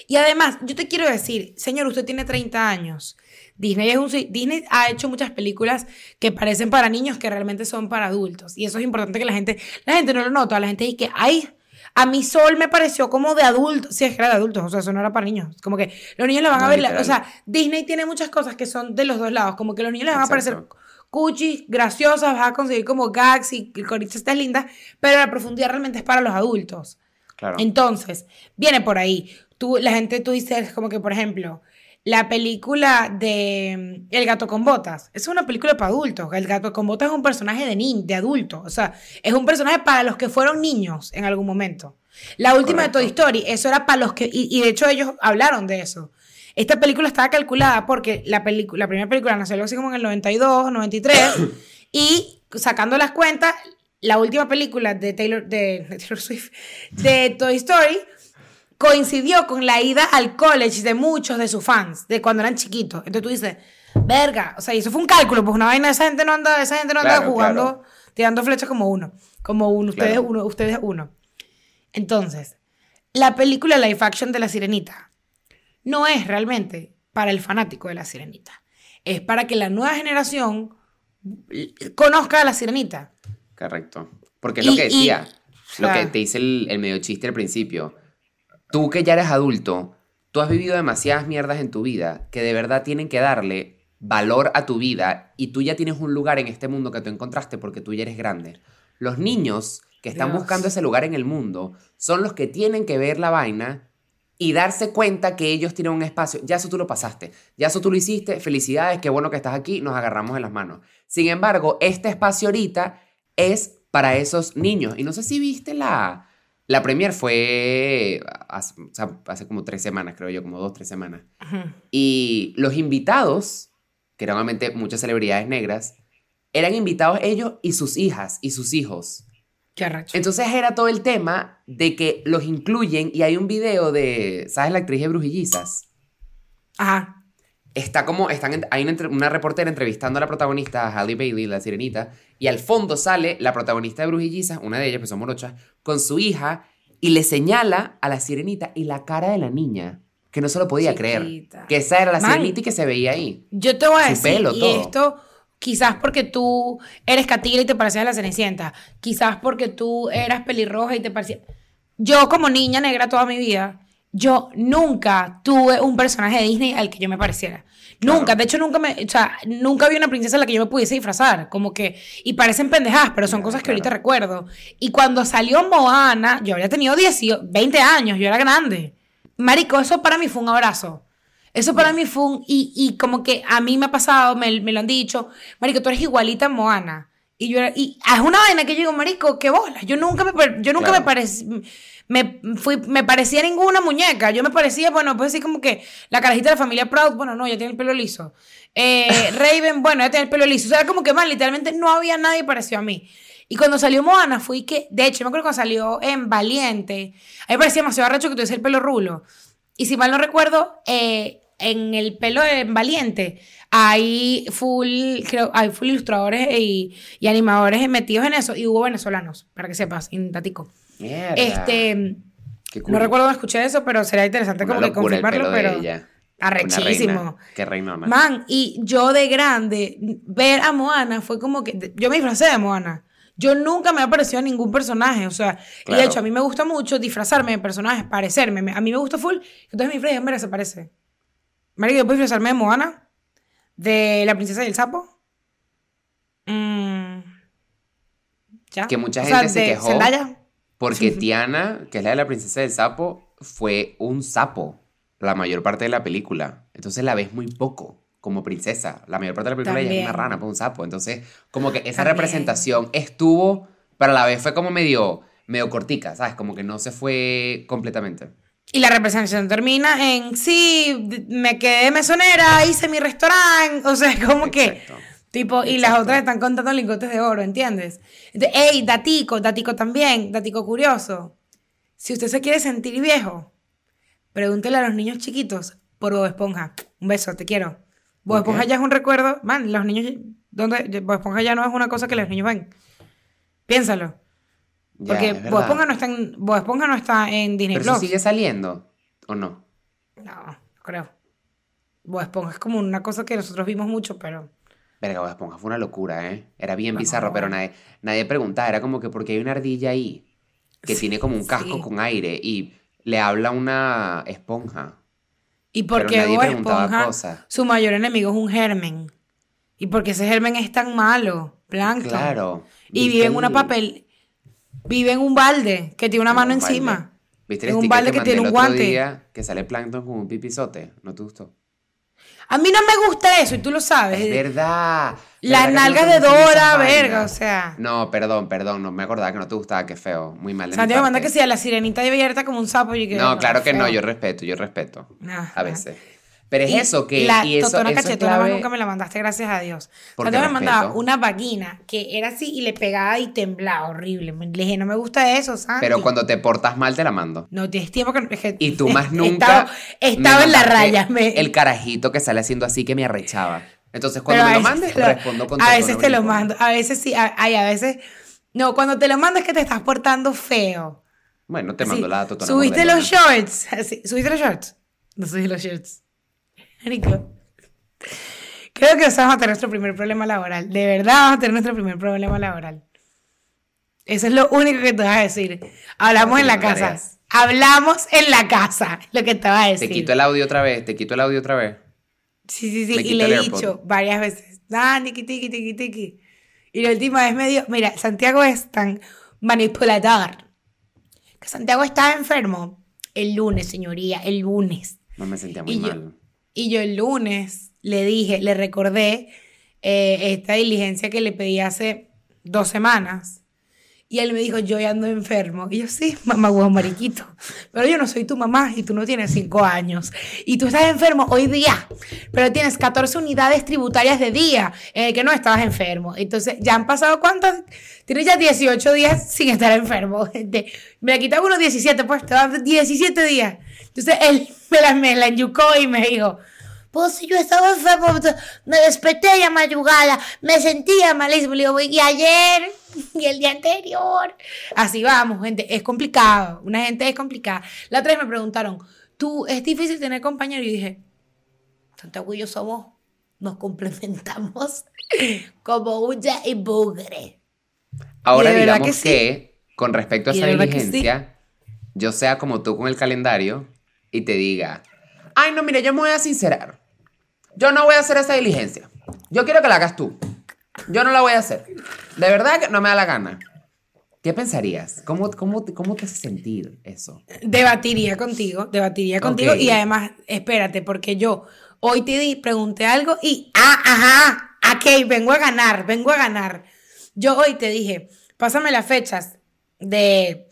Y además, yo te quiero decir, señor, usted tiene 30 años. Disney, es un, Disney ha hecho muchas películas que parecen para niños que realmente son para adultos. Y eso es importante que la gente, la gente no lo nota, la gente dice que, ay, a mi Sol me pareció como de adultos. Sí, es que era de adultos, o sea, eso no era para niños. Como que los niños le van No, a ver, la- literal. o sea, Disney tiene muchas cosas que son de los dos lados, como que los niños les van a parecer cuchis, graciosas, vas a conseguir como gags y coritas lindas, pero la profundidad realmente es para los adultos. Claro. Entonces, viene por ahí. Tú, la gente, tú dices como que, por ejemplo, la película de mm, El gato con botas. Es una película para adultos. El gato con botas es un personaje de niño, de adulto. O sea, es un personaje para los que fueron niños en algún momento. La última Correcto. de Toy Story, eso era para los que... Y, y de hecho ellos hablaron de eso. Esta película estaba calculada porque la, la primera película nació así como en el 92, 93. y sacando las cuentas, la última película de Taylor, de, de Taylor Swift, de Toy Story, coincidió con la ida al college de muchos de sus fans, de cuando eran chiquitos. Entonces tú dices, verga, o sea, y eso fue un cálculo, pues una vaina, esa gente no anda, esa gente no anda Claro, jugando, claro. tirando flechas como uno, como uno, ustedes Claro. uno, ustedes uno. Entonces, la película live action de La Sirenita no es realmente para el fanático de La Sirenita. Es para que la nueva generación conozca a La Sirenita. Correcto. Porque es Y- lo que y- decía, o lo que te dice el, el medio chiste al principio. Tú que ya eres adulto, tú has vivido demasiadas mierdas en tu vida que de verdad tienen que darle valor a tu vida y tú ya tienes un lugar en este mundo que tú encontraste porque tú ya eres grande. Los niños que están Dios. buscando ese lugar en el mundo son los que tienen que ver la vaina y darse cuenta que ellos tienen un espacio. Ya eso tú lo pasaste, ya eso tú lo hiciste, felicidades, qué bueno que estás aquí, nos agarramos en las manos. Sin embargo, este espacio ahorita es para esos niños. Y no sé si viste la... La premier fue hace, o sea, hace como tres semanas, creo yo, como dos, tres semanas. Y los invitados, que eran obviamente muchas celebridades negras, eran invitados ellos y sus hijas y sus hijos. Qué arrecho. Entonces era todo el tema de que los incluyen y hay un video de, ¿sabes la actriz de Brujillizas? Ajá. Está como, están, hay una, reportera entrevistando a la protagonista, a Halle Bailey, la sirenita, y al fondo sale la protagonista de Brujillizas, una de ellas, pues son morochas, con su hija, y le señala a la sirenita y la cara de la niña, que no se lo podía creer, que esa era la Man. sirenita y que se veía ahí. Yo te voy a Su decir, pelo, y todo. esto quizás porque tú eres catira y te parecías a la Cenicienta, quizás porque tú eras pelirroja y te parecía... Yo como niña negra toda mi vida, yo nunca tuve un personaje de Disney al que yo me pareciera. Nunca, de hecho nunca me, o sea, nunca vi una princesa a la que yo me pudiese disfrazar, como que, y parecen pendejadas, pero son cosas que claro. ahorita recuerdo. Y cuando salió Moana, yo había tenido 10, 20 años, yo era grande. Marico, eso para mí fue un abrazo. Eso para mí fue un, y, y como que a mí me ha pasado, me, me lo han dicho, Marico, tú eres igualita a Moana. Y yo era- y es una vaina que yo digo, Marico, qué bola. Yo nunca me, yo nunca me parecía, me, fui, me parecía ninguna muñeca. Yo me parecía, bueno, pues así como que la carajita de la familia Proud, bueno, no, ya tiene el pelo liso. Eh, Raven, bueno, ya tiene el pelo liso. O sea, era como que más, literalmente no había nadie parecido a mí. Y cuando salió Moana fui que, de hecho, me acuerdo cuando salió en Valiente, a mí me parecía demasiado arrecho que tuviese el pelo rulo. Y si mal no recuerdo, eh, en el pelo de Valiente hay full, creo, hay full ilustradores y, y animadores metidos en eso. Y hubo venezolanos, para que sepas, en Tatico. Mierda. Este, Qué cool. no recuerdo dónde escuché eso, pero sería interesante Una como que confirmarlo, pero arrechísimo. Una reina. Qué reinona. Man, y yo de grande, ver a Moana fue como que. Yo me disfracé de Moana. Yo nunca me ha parecido a ningún personaje. O sea, y de hecho, a mí me gusta mucho disfrazarme de personajes, parecerme. Me- A mí me gusta full. Entonces mi disfraz, mira, se parece. Marico, yo puedo disfrazarme de Moana, de la princesa y el sapo. Mm, ya. Que mucha O sea, gente se de quejó. Zendaya. Porque Tiana, que es la de la princesa del sapo, fue un sapo la mayor parte de la película. Entonces la ves muy poco como princesa. La mayor parte de la película ella es una rana, pues un sapo. Entonces, como que esa También. representación estuvo, pero a la vez fue como medio, medio cortica, ¿sabes? Como que no se fue completamente. Y la representación termina en, sí, me quedé mesonera, hice mi restaurante, o sea, como que, Exacto. Tipo, y las otras están contando lingotes de oro, ¿entiendes? Entonces, ey, datico, datico también, datico curioso. Si usted se quiere sentir viejo, pregúntele a los niños chiquitos por Bob Esponja. Un beso, te quiero. Bob ¿Por qué? Esponja ya es un recuerdo, man, los niños, ¿dónde? Bob Esponja ya no es una cosa que los niños ven. Piénsalo. Porque es Bob. Esponja no está en, Bob Esponja no está en Disney Pero Plus. sigue saliendo, ¿o no? No, no creo. Bob Esponja es como una cosa que nosotros vimos mucho, pero. Verga, Bob Esponja fue una locura, ¿eh? Era bien No. bizarro, pero nadie, nadie preguntaba. Era como que porque hay una ardilla ahí que Sí, tiene como un casco sí. con aire y le habla una esponja. Y porque Bob Esponja, cosas. su mayor enemigo es un germen. Y porque ese germen es tan malo, plancton. Claro. Y ¿Viste vive en una el- papel. Vive en un balde que tiene una mano un balde? encima. ¿Viste el un balde que tiene un guante. día que sale Plankton con un pipizote? ¿No te gustó? A mí no me gusta eso, y tú lo sabes. Es verdad. Las ¿Verdad nalgas no de Dora, verga, o sea. No, perdón, perdón. No me acordaba que no te gustaba. Qué feo. Muy mal de Santiago me manda que a la sirenita abierta como un sapo. Y que, No, claro que no. Yo respeto, yo respeto. Ajá. A veces. Pero es Y eso que... La y eso, totona eso es cachetona clave. nunca me la mandaste, gracias a Dios. Porque me mandaba una vagina que era así y le pegaba y temblaba horrible. Me- Le dije, no me gusta eso, Santi. Pero cuando te portas mal te la mando. No tienes tiempo que. es que- Y tú más nunca. Estaba, estaba en la raya. me- El carajito que sale haciendo así que me arrechaba. Entonces, cuando pero me a lo mandes, te lo- respondo con A veces te lo mando. A veces sí. Ay, a veces. No, cuando te lo mando es que te estás portando feo. Bueno, te Así, mando la totona ¿Subiste los shorts? Así, ¿Subiste los shorts? No subí los shorts. Marico. Creo que vamos a tener nuestro primer problema laboral. De verdad vamos a tener nuestro primer problema laboral. Eso es lo único que te vas a decir. Hablamos en la casa. tareas. Hablamos en la casa. Lo que te vas a decir. Te quito el audio otra vez, te quito el audio otra vez. Sí, sí, sí. Me Y le he dicho varias veces. Ah, tiki, tiki, tiki, tiki. Y la última vez me dio. Mira, Santiago es tan manipulador. Que Santiago estaba enfermo el lunes, señoría, el lunes. No me sentía muy Y yo- mal. Y yo el lunes le dije, le recordé eh, esta diligencia que le pedí hace dos semanas. Y él me dijo, yo ya ando enfermo. Y yo, sí, mamá huevo mariquito. Pero yo no soy tu mamá y tú no tienes cinco años. Y tú estás enfermo hoy día. Pero tienes 14 unidades tributarias de día en el que no estabas enfermo. Entonces, ya han pasado cuántos? Tienes ya 18 días sin estar enfermo. Me quitaba unos 17, pues te dan 17 días. Entonces, él me la, me la enyucó y me dijo, pues si yo estaba enfermo, me desperté ya madrugada, me sentía malísimo. Le digo, y ayer, y el día anterior. Así vamos, gente, es complicado. Una gente es complicada. La otra vez me preguntaron, ¿tú es difícil tener compañero? Y dije, Santiago y yo somos, nos complementamos como uña y bugre. Ahora digamos que que, sí. con respecto a Y esa sí. diligencia, yo sea como tú con el calendario y te diga, ay no, mira, yo me voy a sincerar. yo no voy a hacer esa diligencia. Yo quiero que la hagas tú. Yo no la voy a hacer. De verdad que no me da la gana. ¿Qué pensarías? ¿Cómo, cómo, cómo te hace sentir eso? Debatiría contigo, debatiría contigo. Y además, espérate, porque yo hoy te di, pregunté algo y, ah, ajá, ok, vengo a ganar, vengo a ganar. Yo hoy te dije, pásame las fechas de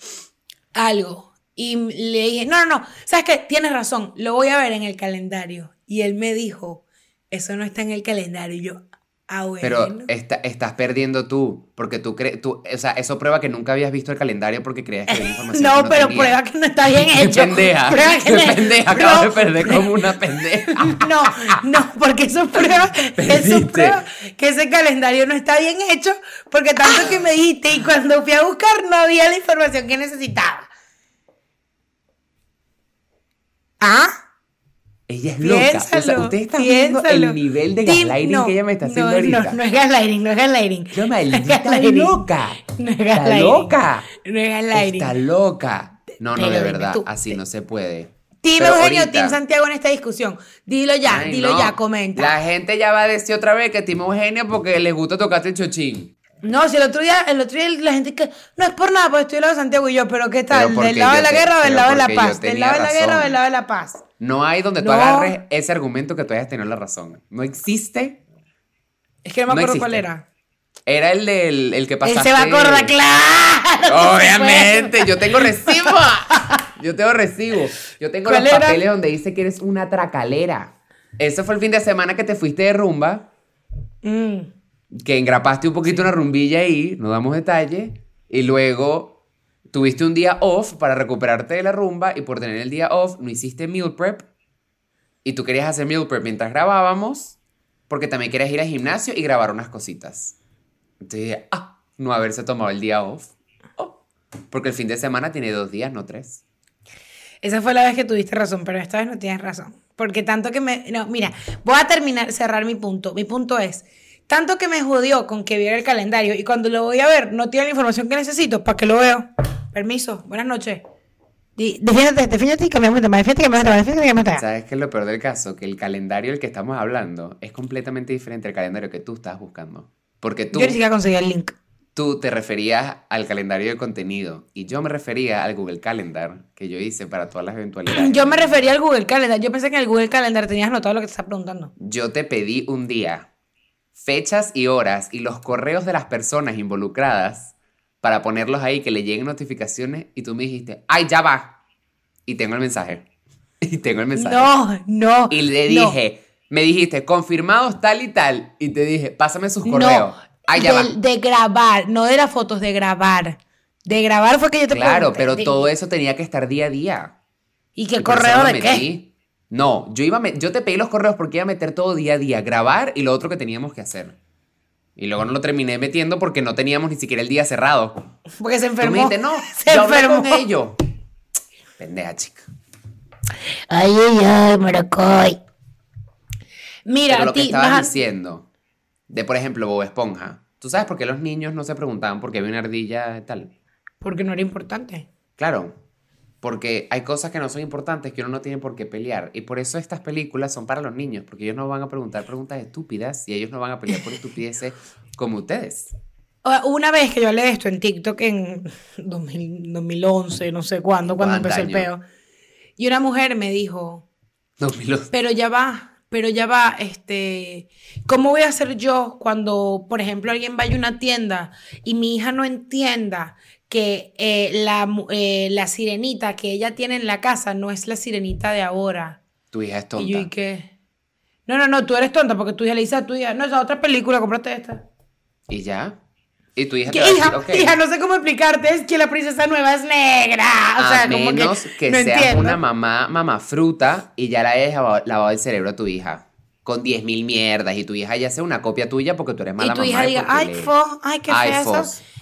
algo. Y le dije, no, no, no, ¿sabes qué? Tienes razón, lo voy a ver en el calendario. Y él me dijo, eso no está en el calendario. Y yo, ah, bueno. Pero estás perdiendo tú, porque tú crees, tú, o sea, eso prueba que nunca habías visto el calendario porque creías que había información no, que pero tenía. prueba que no está bien hecho. pendeja, Prueba que no- pendeja, no, acabas de perder como una pendeja. No, no, porque eso prueba, eso prueba que ese calendario no está bien hecho, porque tanto que me dijiste y cuando fui a buscar no había la información que necesitaba. ¿Ah? Ella es loca. o sea, ustedes están viendo el nivel de gaslighting no, que ella me está haciendo no, ahorita. No, no es gaslighting, no es gaslighting. No maldita es gaslighting. loca. No es Está gaslighting. loca. No es gaslighting. Está loca. No, no, Pero de dime verdad, tú. así no se puede. Team Pero Eugenio, ahorita- Team Santiago en esta discusión. Dilo ya, Ay, dilo no. ya, comenta. La gente ya va a decir otra vez que Team Eugenio porque les gusta tocarte el chochín. No, si el otro día, el otro día la gente que no es por nada, porque estoy del lado de Santiago y yo, pero ¿qué tal? Pero ¿Del lado de la te- guerra o del lado de la paz? ¿Del lado de la guerra o del lado de la paz? No hay donde tú No. agarres ese argumento que tú hayas tenido la razón. No existe. Es que no me No acuerdo cuál era. Era el del el que Él pasaste. se va a acordar, claro. Obviamente, yo tengo recibo. Yo tengo recibo. Yo tengo los ¿Cuál era? papeles donde dice que eres una tracalera. Ese fue el fin de semana que te fuiste de rumba, Mm. Que engrapaste un poquito una rumbilla ahí, no damos detalle, y luego tuviste un día off para recuperarte de la rumba y por tener el día off no hiciste meal prep y tú querías hacer meal prep mientras grabábamos porque también querías ir al gimnasio y grabar unas cositas. Entonces dije, ah, no haberse tomado el día off. Oh, porque el fin de semana tiene dos días, no tres. Esa fue la vez que tuviste razón, pero esta vez no tienes razón. Porque tanto que me... No, mira, voy a terminar, cerrar mi punto. Mi punto es, tanto que me jodió con que viera el calendario y cuando lo voy a ver no tiene la información que necesito, ¿para qué lo veo? Permiso, buenas noches. Di- Defiéndete, defiéndete y cambiamos de tema, defiéndete, cambiamos de tema, defiéndete, cambiamos de tema. ¿Sabes qué es lo peor del caso? Que el calendario del que estamos hablando es completamente diferente al calendario que tú estás buscando. Porque tú, Yo ni siquiera conseguí el link. tú te referías al calendario de contenido y yo me refería al Google Calendar que yo hice para todas las eventualidades. Yo me refería al Google Calendar. Yo pensé que en el Google Calendar tenías anotado lo que te está preguntando. Yo te pedí un día, fechas y horas y los correos de las personas involucradas para ponerlos ahí, que le lleguen notificaciones y tú me dijiste, ¡ay, ya va! Y tengo el mensaje. Y tengo el mensaje. No, no. Y le no, dije, me dijiste, confirmados tal y tal. Y te dije, pásame sus correos. No, ¡ay, ya va! del- de grabar, no de las fotos, de grabar. De grabar fue que yo te Claro, pregunté. pero De- todo eso tenía que estar día a día. ¿Y qué Y correo de qué? No, yo, iba a yo te pedí los correos porque iba a meter todo día a día, grabar y lo otro que teníamos que hacer. Y luego no lo terminé metiendo porque no teníamos ni siquiera el día cerrado. Porque se Tú me enfermó. dijiste, no, se yo hablé enfermó. con ellos. Pendeja, chica. Ay, ay, ay, Maracoy. Mira, Pero lo que estabas diciendo, de por ejemplo Bob Esponja, ¿tú sabes por qué los niños no se preguntaban por qué había una ardilla y tal? Porque no era importante. Claro, porque hay cosas que no son importantes que uno no tiene por qué pelear. Y por eso estas películas son para los niños, porque ellos no van a preguntar preguntas estúpidas y ellos no van a pelear por estupideces como ustedes. Una vez que yo hablé de esto en TikTok en 2000 2011, no sé cuándo, cuando ¿Cuántos empezó el peo. Y una mujer me dijo, 2011. pero ya va, pero ya va, este, ¿cómo voy a hacer yo cuando, por ejemplo, alguien vaya a una tienda y mi hija no entienda que eh, la, eh, la sirenita que ella tiene en la casa no es la sirenita de ahora? Tu hija es Y tonta. yo, ¿y qué? No, no, no, tú eres tonta porque tu hija le dice a tu hija, no, esa otra película, cómprate esta. ¿Y ya? ¿Y tu hija ¿Qué te va a hija? decir, ok, Hija, no sé cómo explicarte, es que la princesa nueva es negra. O sea, a como menos que, no seas entiendo. una mamá, mamá fruta y ya la hayas lavado, el cerebro a tu hija con 10.000 mierdas y tu hija ya sea una copia tuya porque tú eres mala Y tu mamá. hija y diga, ay, fo, ay, qué fea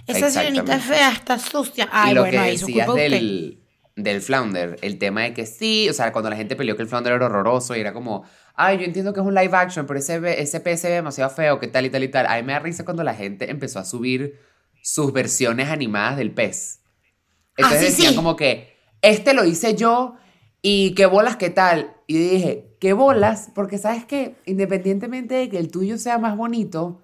esa, sirenita fea, está sucia. Ay, y lo bueno, que ahí decías del, del flounder, el tema de que sí, o sea, cuando la gente peleó que el flounder era horroroso y era como, ay, yo entiendo que es un live action, pero ese, ese pez se ve demasiado feo, que tal y tal y tal. A mí me da risa cuando la gente empezó a subir sus versiones animadas del pez. Entonces Ah, sí, decían sí. como que, este lo hice yo Y qué bolas, qué tal. Y dije, qué bolas, porque sabes que independientemente de que el tuyo sea más bonito,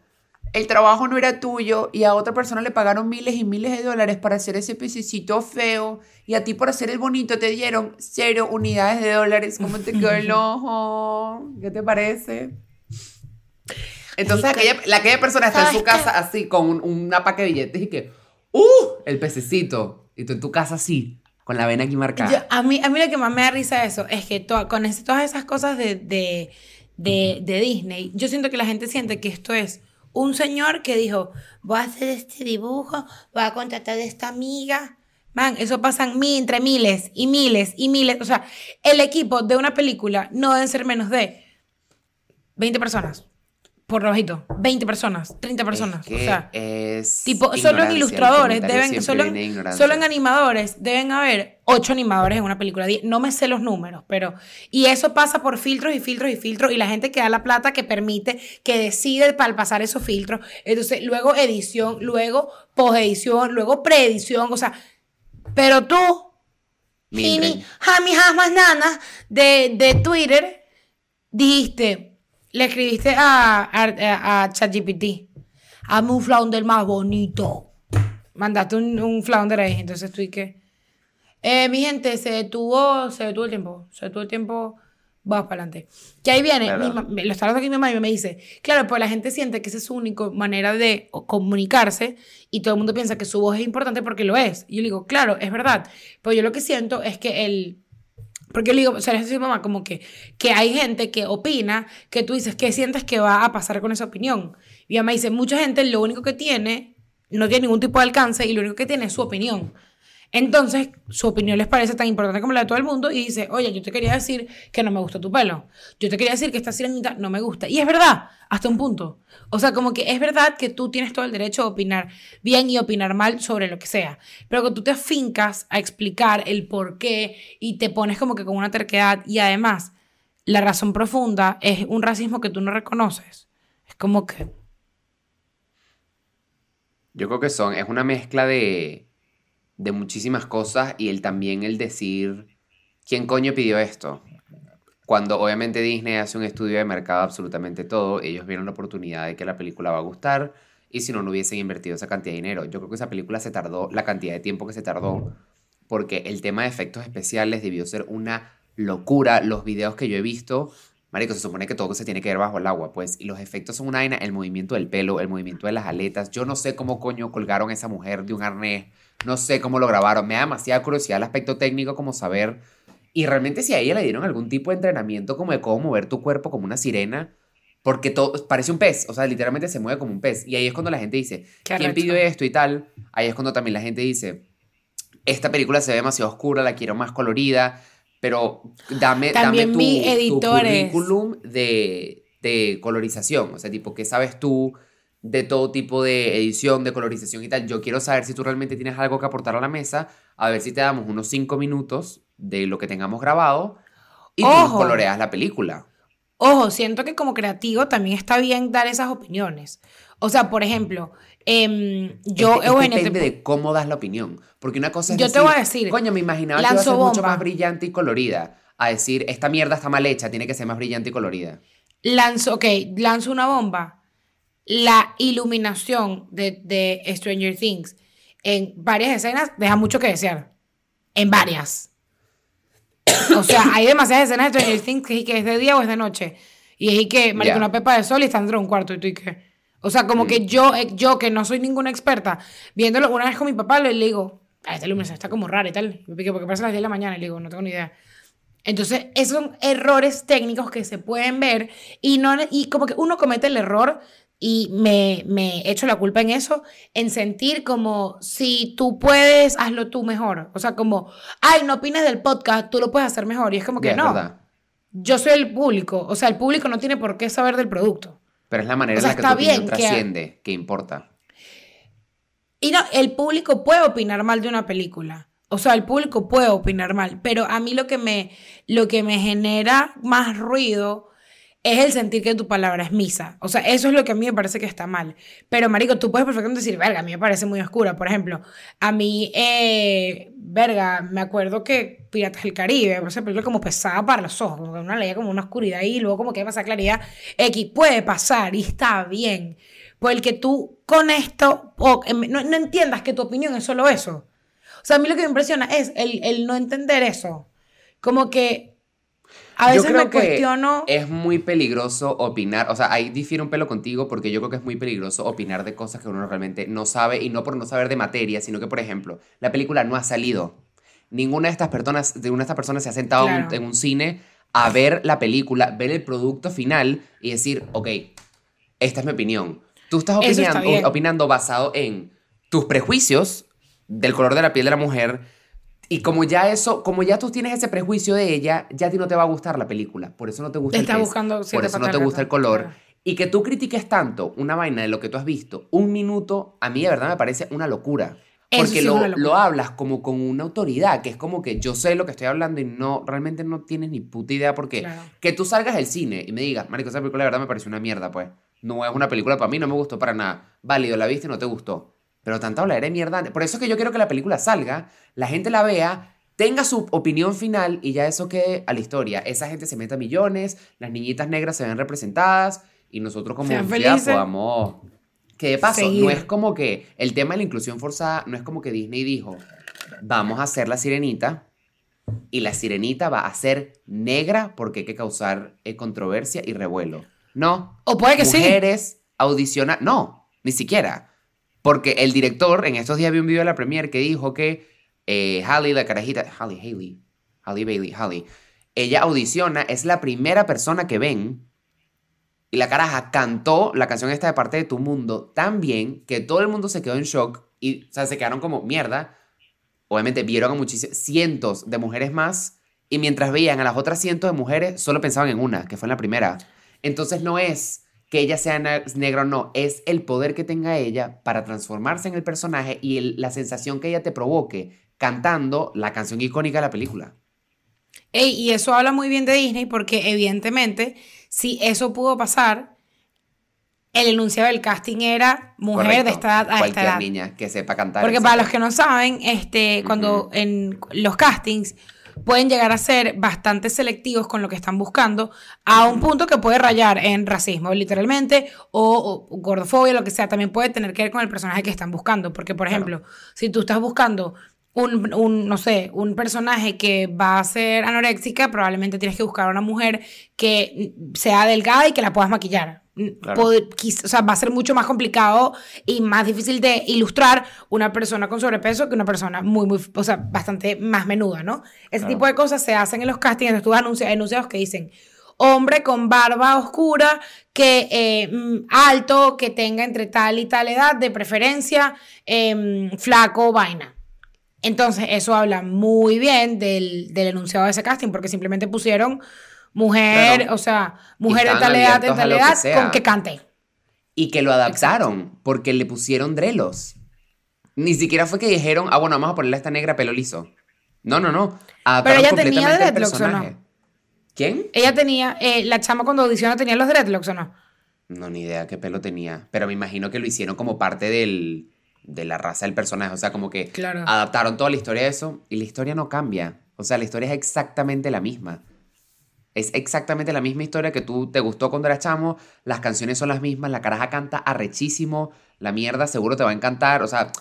el trabajo no era tuyo y a otra persona le pagaron miles y miles de dólares para hacer ese pececito feo y a ti por hacer el bonito te dieron cero unidades de dólares. ¿Cómo te quedó el ojo? ¿Qué te parece? Entonces aquella, la, aquella persona está en su casa así con un, una paca de billetes y que, ¡uh! El pececito. Y tú en tu casa así, con la vena aquí marcada. a, mí, a mí lo que más me da risa eso es que con todas esas cosas de, de, de, de Disney, yo siento que la gente siente que esto es un señor que dijo, voy a hacer este dibujo, voy a contratar a esta amiga. Man, eso pasan mil, entre miles y miles y miles. O sea, el equipo de una película no deben ser menos de 20 personas por bajito, 20 personas, 30 personas. o sea, es tipo, solo en ilustradores, deben, solo, solo, en animadores, deben haber 8 animadores en una película. No me sé los números, pero. Y eso pasa por filtros y filtros y filtros, y la gente que da la plata que permite, que decide para pasar esos filtros. Entonces, luego edición, luego posedición, luego preedición, o sea. Pero tú, Jimmy, Jami Jamas Nana, de, de Twitter, dijiste le escribiste a, a, a ChatGPT. Hazme un flounder más bonito. Mandaste un, un flounder ahí. Entonces estoy que. Eh, mi gente, se detuvo, se detuvo el tiempo. Se detuvo el tiempo. Vamos para adelante. Que ahí viene, lo está hablando aquí mi mamá y me dice, claro, pues la gente siente que esa es su única manera de comunicarse y todo el mundo piensa que su voz es importante porque lo es. Y yo le digo, claro, es verdad. Pero yo lo que siento es que el, porque le digo, o sea, es mamá, como que, que hay gente que opina, que tú dices, ¿qué sientes que va a pasar con esa opinión? Y ella me dice, mucha gente lo único que tiene, no tiene ningún tipo de alcance y lo único que tiene es su opinión. Entonces, su opinión les parece tan importante como la de todo el mundo y dice, oye, yo te quería decir que no me gusta tu pelo. Yo te quería decir que esta sirenita no me gusta. Y es verdad, hasta un punto. O sea, como que es verdad que tú tienes todo el derecho a opinar bien y opinar mal sobre lo que sea. Pero que tú te afincas a explicar el por qué y te pones como que con una terquedad y además la razón profunda es un racismo que tú no reconoces. Es como que... Yo creo que son, es una mezcla de de muchísimas cosas y el también el decir, ¿quién coño pidió esto? Cuando obviamente Disney hace un estudio de mercado absolutamente todo, ellos vieron la oportunidad de que la película va a gustar y si no, no hubiesen invertido esa cantidad de dinero. Yo creo que esa película se tardó, la cantidad de tiempo que se tardó, porque el tema de efectos especiales debió ser una locura. Los videos que yo he visto, Marico, se supone que todo se tiene que ver bajo el agua, pues, y los efectos son una vaina, el movimiento del pelo, el movimiento de las aletas. Yo no sé cómo coño colgaron a esa mujer de un arnés no sé cómo lo grabaron. Me da demasiada curiosidad el aspecto técnico, como saber. Y realmente si a ella le dieron algún tipo de entrenamiento como de cómo mover tu cuerpo como una sirena. Porque todo parece un pez, o sea, literalmente se mueve como un pez. Y ahí es cuando la gente dice, ¿quién pidió esto y tal? Ahí es cuando también la gente dice, esta película se ve demasiado oscura, la quiero más colorida, pero dame, dame tu, tu currículum de, de colorización. O sea, tipo, ¿qué sabes tú? De todo tipo de edición, de colorización y tal. Yo quiero saber si tú realmente tienes algo que aportar a la mesa, a ver si te damos unos 5 minutos de lo que tengamos grabado y tú coloreas la película. Ojo, siento que como creativo también está bien dar esas opiniones. O sea, por ejemplo, eh, yo... Es depende de cómo das la opinión. Porque una cosa es Yo te voy a decir... Coño, me imaginaba que iba a ser mucho más brillante y colorida. A decir, esta mierda está mal hecha, tiene que ser más brillante y colorida. Lanzo, ok, lanzo una bomba la iluminación de, Stranger Things en varias escenas deja mucho que desear. En varias. O sea, hay demasiadas escenas de Stranger Things que, es de día o es de noche. Y es que, marico, una pepa de sol y está dentro de un cuarto y tú y que... O sea, como que mm. yo, eh, yo que no soy ninguna experta, viéndolo una vez con mi papá, le digo, ah, esta iluminación está como rara y tal. Me pique porque pasa las 10 de la mañana y le digo, no tengo ni idea. Entonces, esos son errores técnicos que se pueden ver y, no, y como que uno comete el error y me, me echo la culpa en eso, en sentir como si tú puedes, hazlo tú mejor. O sea, como, ay, no opines del podcast, tú lo puedes hacer mejor. Y es como que no. Yo soy el público. O sea, el público no tiene por qué saber del producto. Pero es la manera en la que tu opinión trasciende, que importa. Y no, el público puede opinar mal de una película. O sea, el público puede opinar mal. Pero a mí lo que me, lo que me genera más ruido es el sentir que tu palabra es misa. O sea, eso es lo que a mí me parece que está mal. Pero, marico, tú puedes perfectamente decir, verga, a mí me parece muy oscura. Por ejemplo, a mí, eh, verga, me acuerdo que Piratas del Caribe, por ejemplo, como pesada para los ojos, como que una leía como una oscuridad y luego como que pasa claridad. X, puede pasar y está bien. Porque tú con esto, em, no, no entiendas que tu opinión es solo eso. O sea, a mí lo que me impresiona es el, el no entender eso. Como que a veces me cuestiono. es muy peligroso opinar. O sea, ahí difiere un pelo contigo porque yo creo que es muy peligroso opinar de cosas que uno realmente no sabe y no por no saber de materia, sino que, por ejemplo, la película no ha salido. Ninguna de estas personas, de una de estas personas se ha sentado en un cine a ver la película, ver el producto final y decir, ok, esta es mi opinión. Tú estás opinando, opinando basado en tus prejuicios del color de la piel de la mujer y como ya eso, como ya tú tienes ese prejuicio de ella, ya a ti no te va a gustar la película. Por eso no te gusta el buscando Por eso no te gusta el color. Y que tú critiques tanto una vaina de lo que tú has visto, un minuto, a mí de verdad me parece una locura. Porque lo, lo, hablas como con una autoridad, que es como que yo sé lo que estoy hablando y no, realmente no tienes ni puta idea porque que tú salgas del cine y me digas, marico, esa película de verdad me pareció una mierda, pues. No es una película para mí, no me gustó para nada. Válido, la viste y no te gustó. Pero tanta hablar de mierda. Por eso es que yo quiero que la película salga, la gente la vea, tenga su opinión final y ya eso quede a la historia. Esa gente se meta millones, las niñitas negras se ven representadas y nosotros como sociedad podamos... Que de paso, no es como que el tema de la inclusión forzada, no es como que Disney dijo, vamos a hacer la sirenita y la sirenita va a ser negra porque hay que causar eh, controversia y revuelo. No. O puede que sí. Mujeres audiciona, no, ni siquiera. Porque el director, en estos días vi un video de la premier que dijo que eh, Halle, la carajita, Halle, Haley, Halle Bailey, Halle, ella audiciona, es la primera persona que ven y la caraja cantó la canción esta de parte de tu mundo tan bien que todo el mundo se quedó en shock y o sea, se quedaron como mierda. Obviamente vieron a muchísimos, cientos de mujeres más y mientras veían a las otras cientos de mujeres solo pensaban en una, que fue en la primera. Entonces no es que ella sea negra o no, es el poder que tenga ella para transformarse en el personaje y la sensación que ella te provoque cantando la canción icónica de la película. y eso habla muy bien de Disney porque evidentemente si eso pudo pasar, el enunciado del casting era mujer de esta edad a esta edad. niña que sepa cantar. Porque para los que no saben, este, cuando en los castings pueden llegar a ser bastante selectivos con lo que están buscando, a un punto que puede rayar en racismo, literalmente, o, gordofobia, lo que sea, también puede tener que ver con el personaje que están buscando. Porque, por ejemplo, si tú estás buscando un, un, no sé, un personaje que va a ser anoréxica, probablemente tienes que buscar a una mujer que sea delgada y que la puedas maquillar. O sea, va a ser mucho más complicado y más difícil de ilustrar una persona con sobrepeso que una persona muy, muy, o sea, bastante más menuda, ¿no? Ese tipo de cosas se hacen en los castings, tú anuncios, anuncios que dicen hombre con barba oscura, que eh, mm, alto, que tenga entre tal y tal edad, de preferencia, em, flaco, vaina. Entonces, eso habla muy bien del, del, enunciado de ese casting, porque simplemente pusieron mujer, o sea, mujer de tal edad, de tal edad, con que cante. Y que lo adaptaron, porque le pusieron drelos. Ni siquiera fue que dijeron, ah, bueno, vamos a ponerle a esta negra pelo liso. No, no, no. Pero ella tenía dreadlocks o no. ¿Quién? Ella tenía, eh, la chama cuando audicionó tenía los dreadlocks o no. No, ni idea qué pelo tenía. Pero me imagino que lo hicieron como parte del, de la raza del personaje. O sea, como que adaptaron toda la historia a eso y la historia no cambia. O sea, la historia es exactamente la misma. Es exactamente la misma historia que tú te gustó cuando eras chamo. Las canciones son las mismas. La caraja canta arrechísimo. La mierda seguro te va a encantar. O sea,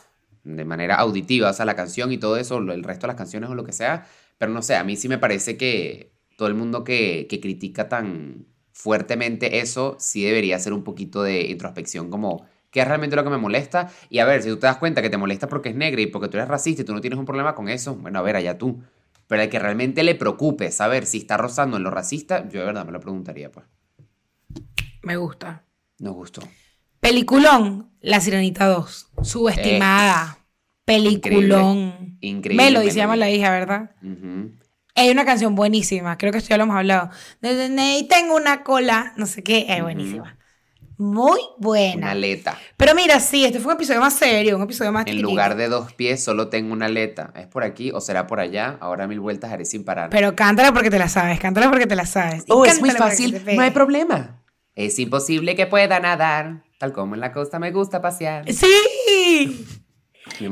de manera auditiva. O sea, la canción y todo eso, el resto de las canciones o lo que sea. Pero no sé, a mí sí me parece que todo el mundo que, que critica tan fuertemente eso, sí debería hacer un poquito de introspección como qué es realmente lo que me molesta. Y a ver, si tú te das cuenta que te molesta porque es negra y porque tú eres racista y tú no tienes un problema con eso, bueno, a ver, allá tú. Pero el que realmente le preocupe saber si está rozando en lo racista, yo de verdad me lo preguntaría, pues. Me gusta. Nos gustó. Peliculón, La Sirenita 2. Subestimada. Peliculón. Increíble. Melody se llama la hija, ¿verdad? Hay una canción buenísima, creo que esto ya lo hemos hablado. Y tengo una cola, no sé qué, es buenísima. Muy buena. Una aleta. Pero mira, sí, este fue un episodio más serio, un episodio más En lugar de dos pies, solo tengo una aleta. ¿Es por aquí o será por allá? Ahora mil vueltas haré sin parar. Pero cántala porque te la sabes, cántala porque te la sabes. Oh, es muy fácil, no hay problema. Es imposible que pueda nadar, tal como en la costa me gusta pasear. Sí.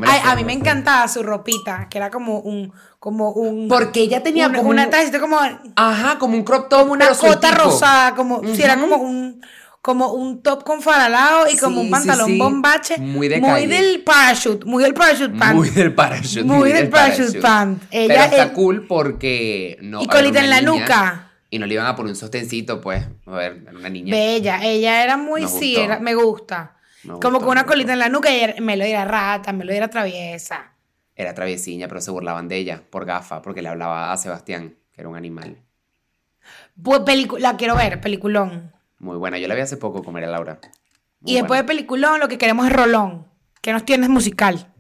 Ay, a mí me encantaba su ropita, que era como un, como un. Porque ella tenía como una un- tajita como, Ajá, como un crop top, una cota sueltico. rosada, como si era como un como un top con faralado y como Sí, un pantalón sí. bombache, Muy de muy calle. del parachute, muy del parachute pant. Muy del parachute. Muy del parachute pant. Pero Ella está es- cool porque no. Y colita en la niña nuca. Y no le iban a poner un sostencito, pues. A ver, era una niña. Bella, ella era muy Me sí, era- me gusta. Me como gustó, con una me colita en la nuca y era- Melody era rata, Melody era traviesa. Era traviesiña, pero se burlaban de ella por gafa, porque le hablaba a Sebastián, que era un animal. Pues la quiero ver, peliculón. Muy buena. Yo la vi hace poco con María Laura. Muy y después de peliculón lo que queremos es rolón. que nos tienes musical?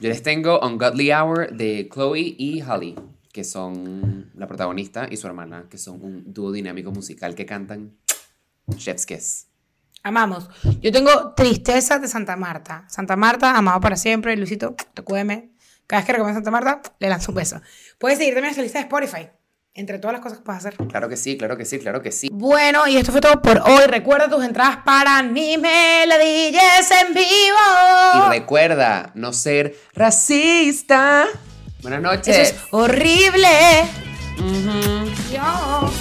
Yo les tengo Ungodly Hour de Chloe y Holly, que son la protagonista y su hermana, que son un dúo dinámico musical que cantan Chef's Kiss. Amamos. Yo tengo Tristeza de Santa Marta. Santa Marta, amado para siempre. Luisito, te cuédeme. Cada vez que recomiendo Santa Marta, le lanzo un beso. Puedes seguir también esta lista de Spotify. Entre todas las cosas que puedes hacer. Claro que sí, claro que sí, claro que sí. Bueno, y esto fue todo por hoy. Recuerda tus entradas para Ni me la dijes en Y vivo. recuerda no ser racista. Buenas noches. Eso es horrible. Dios.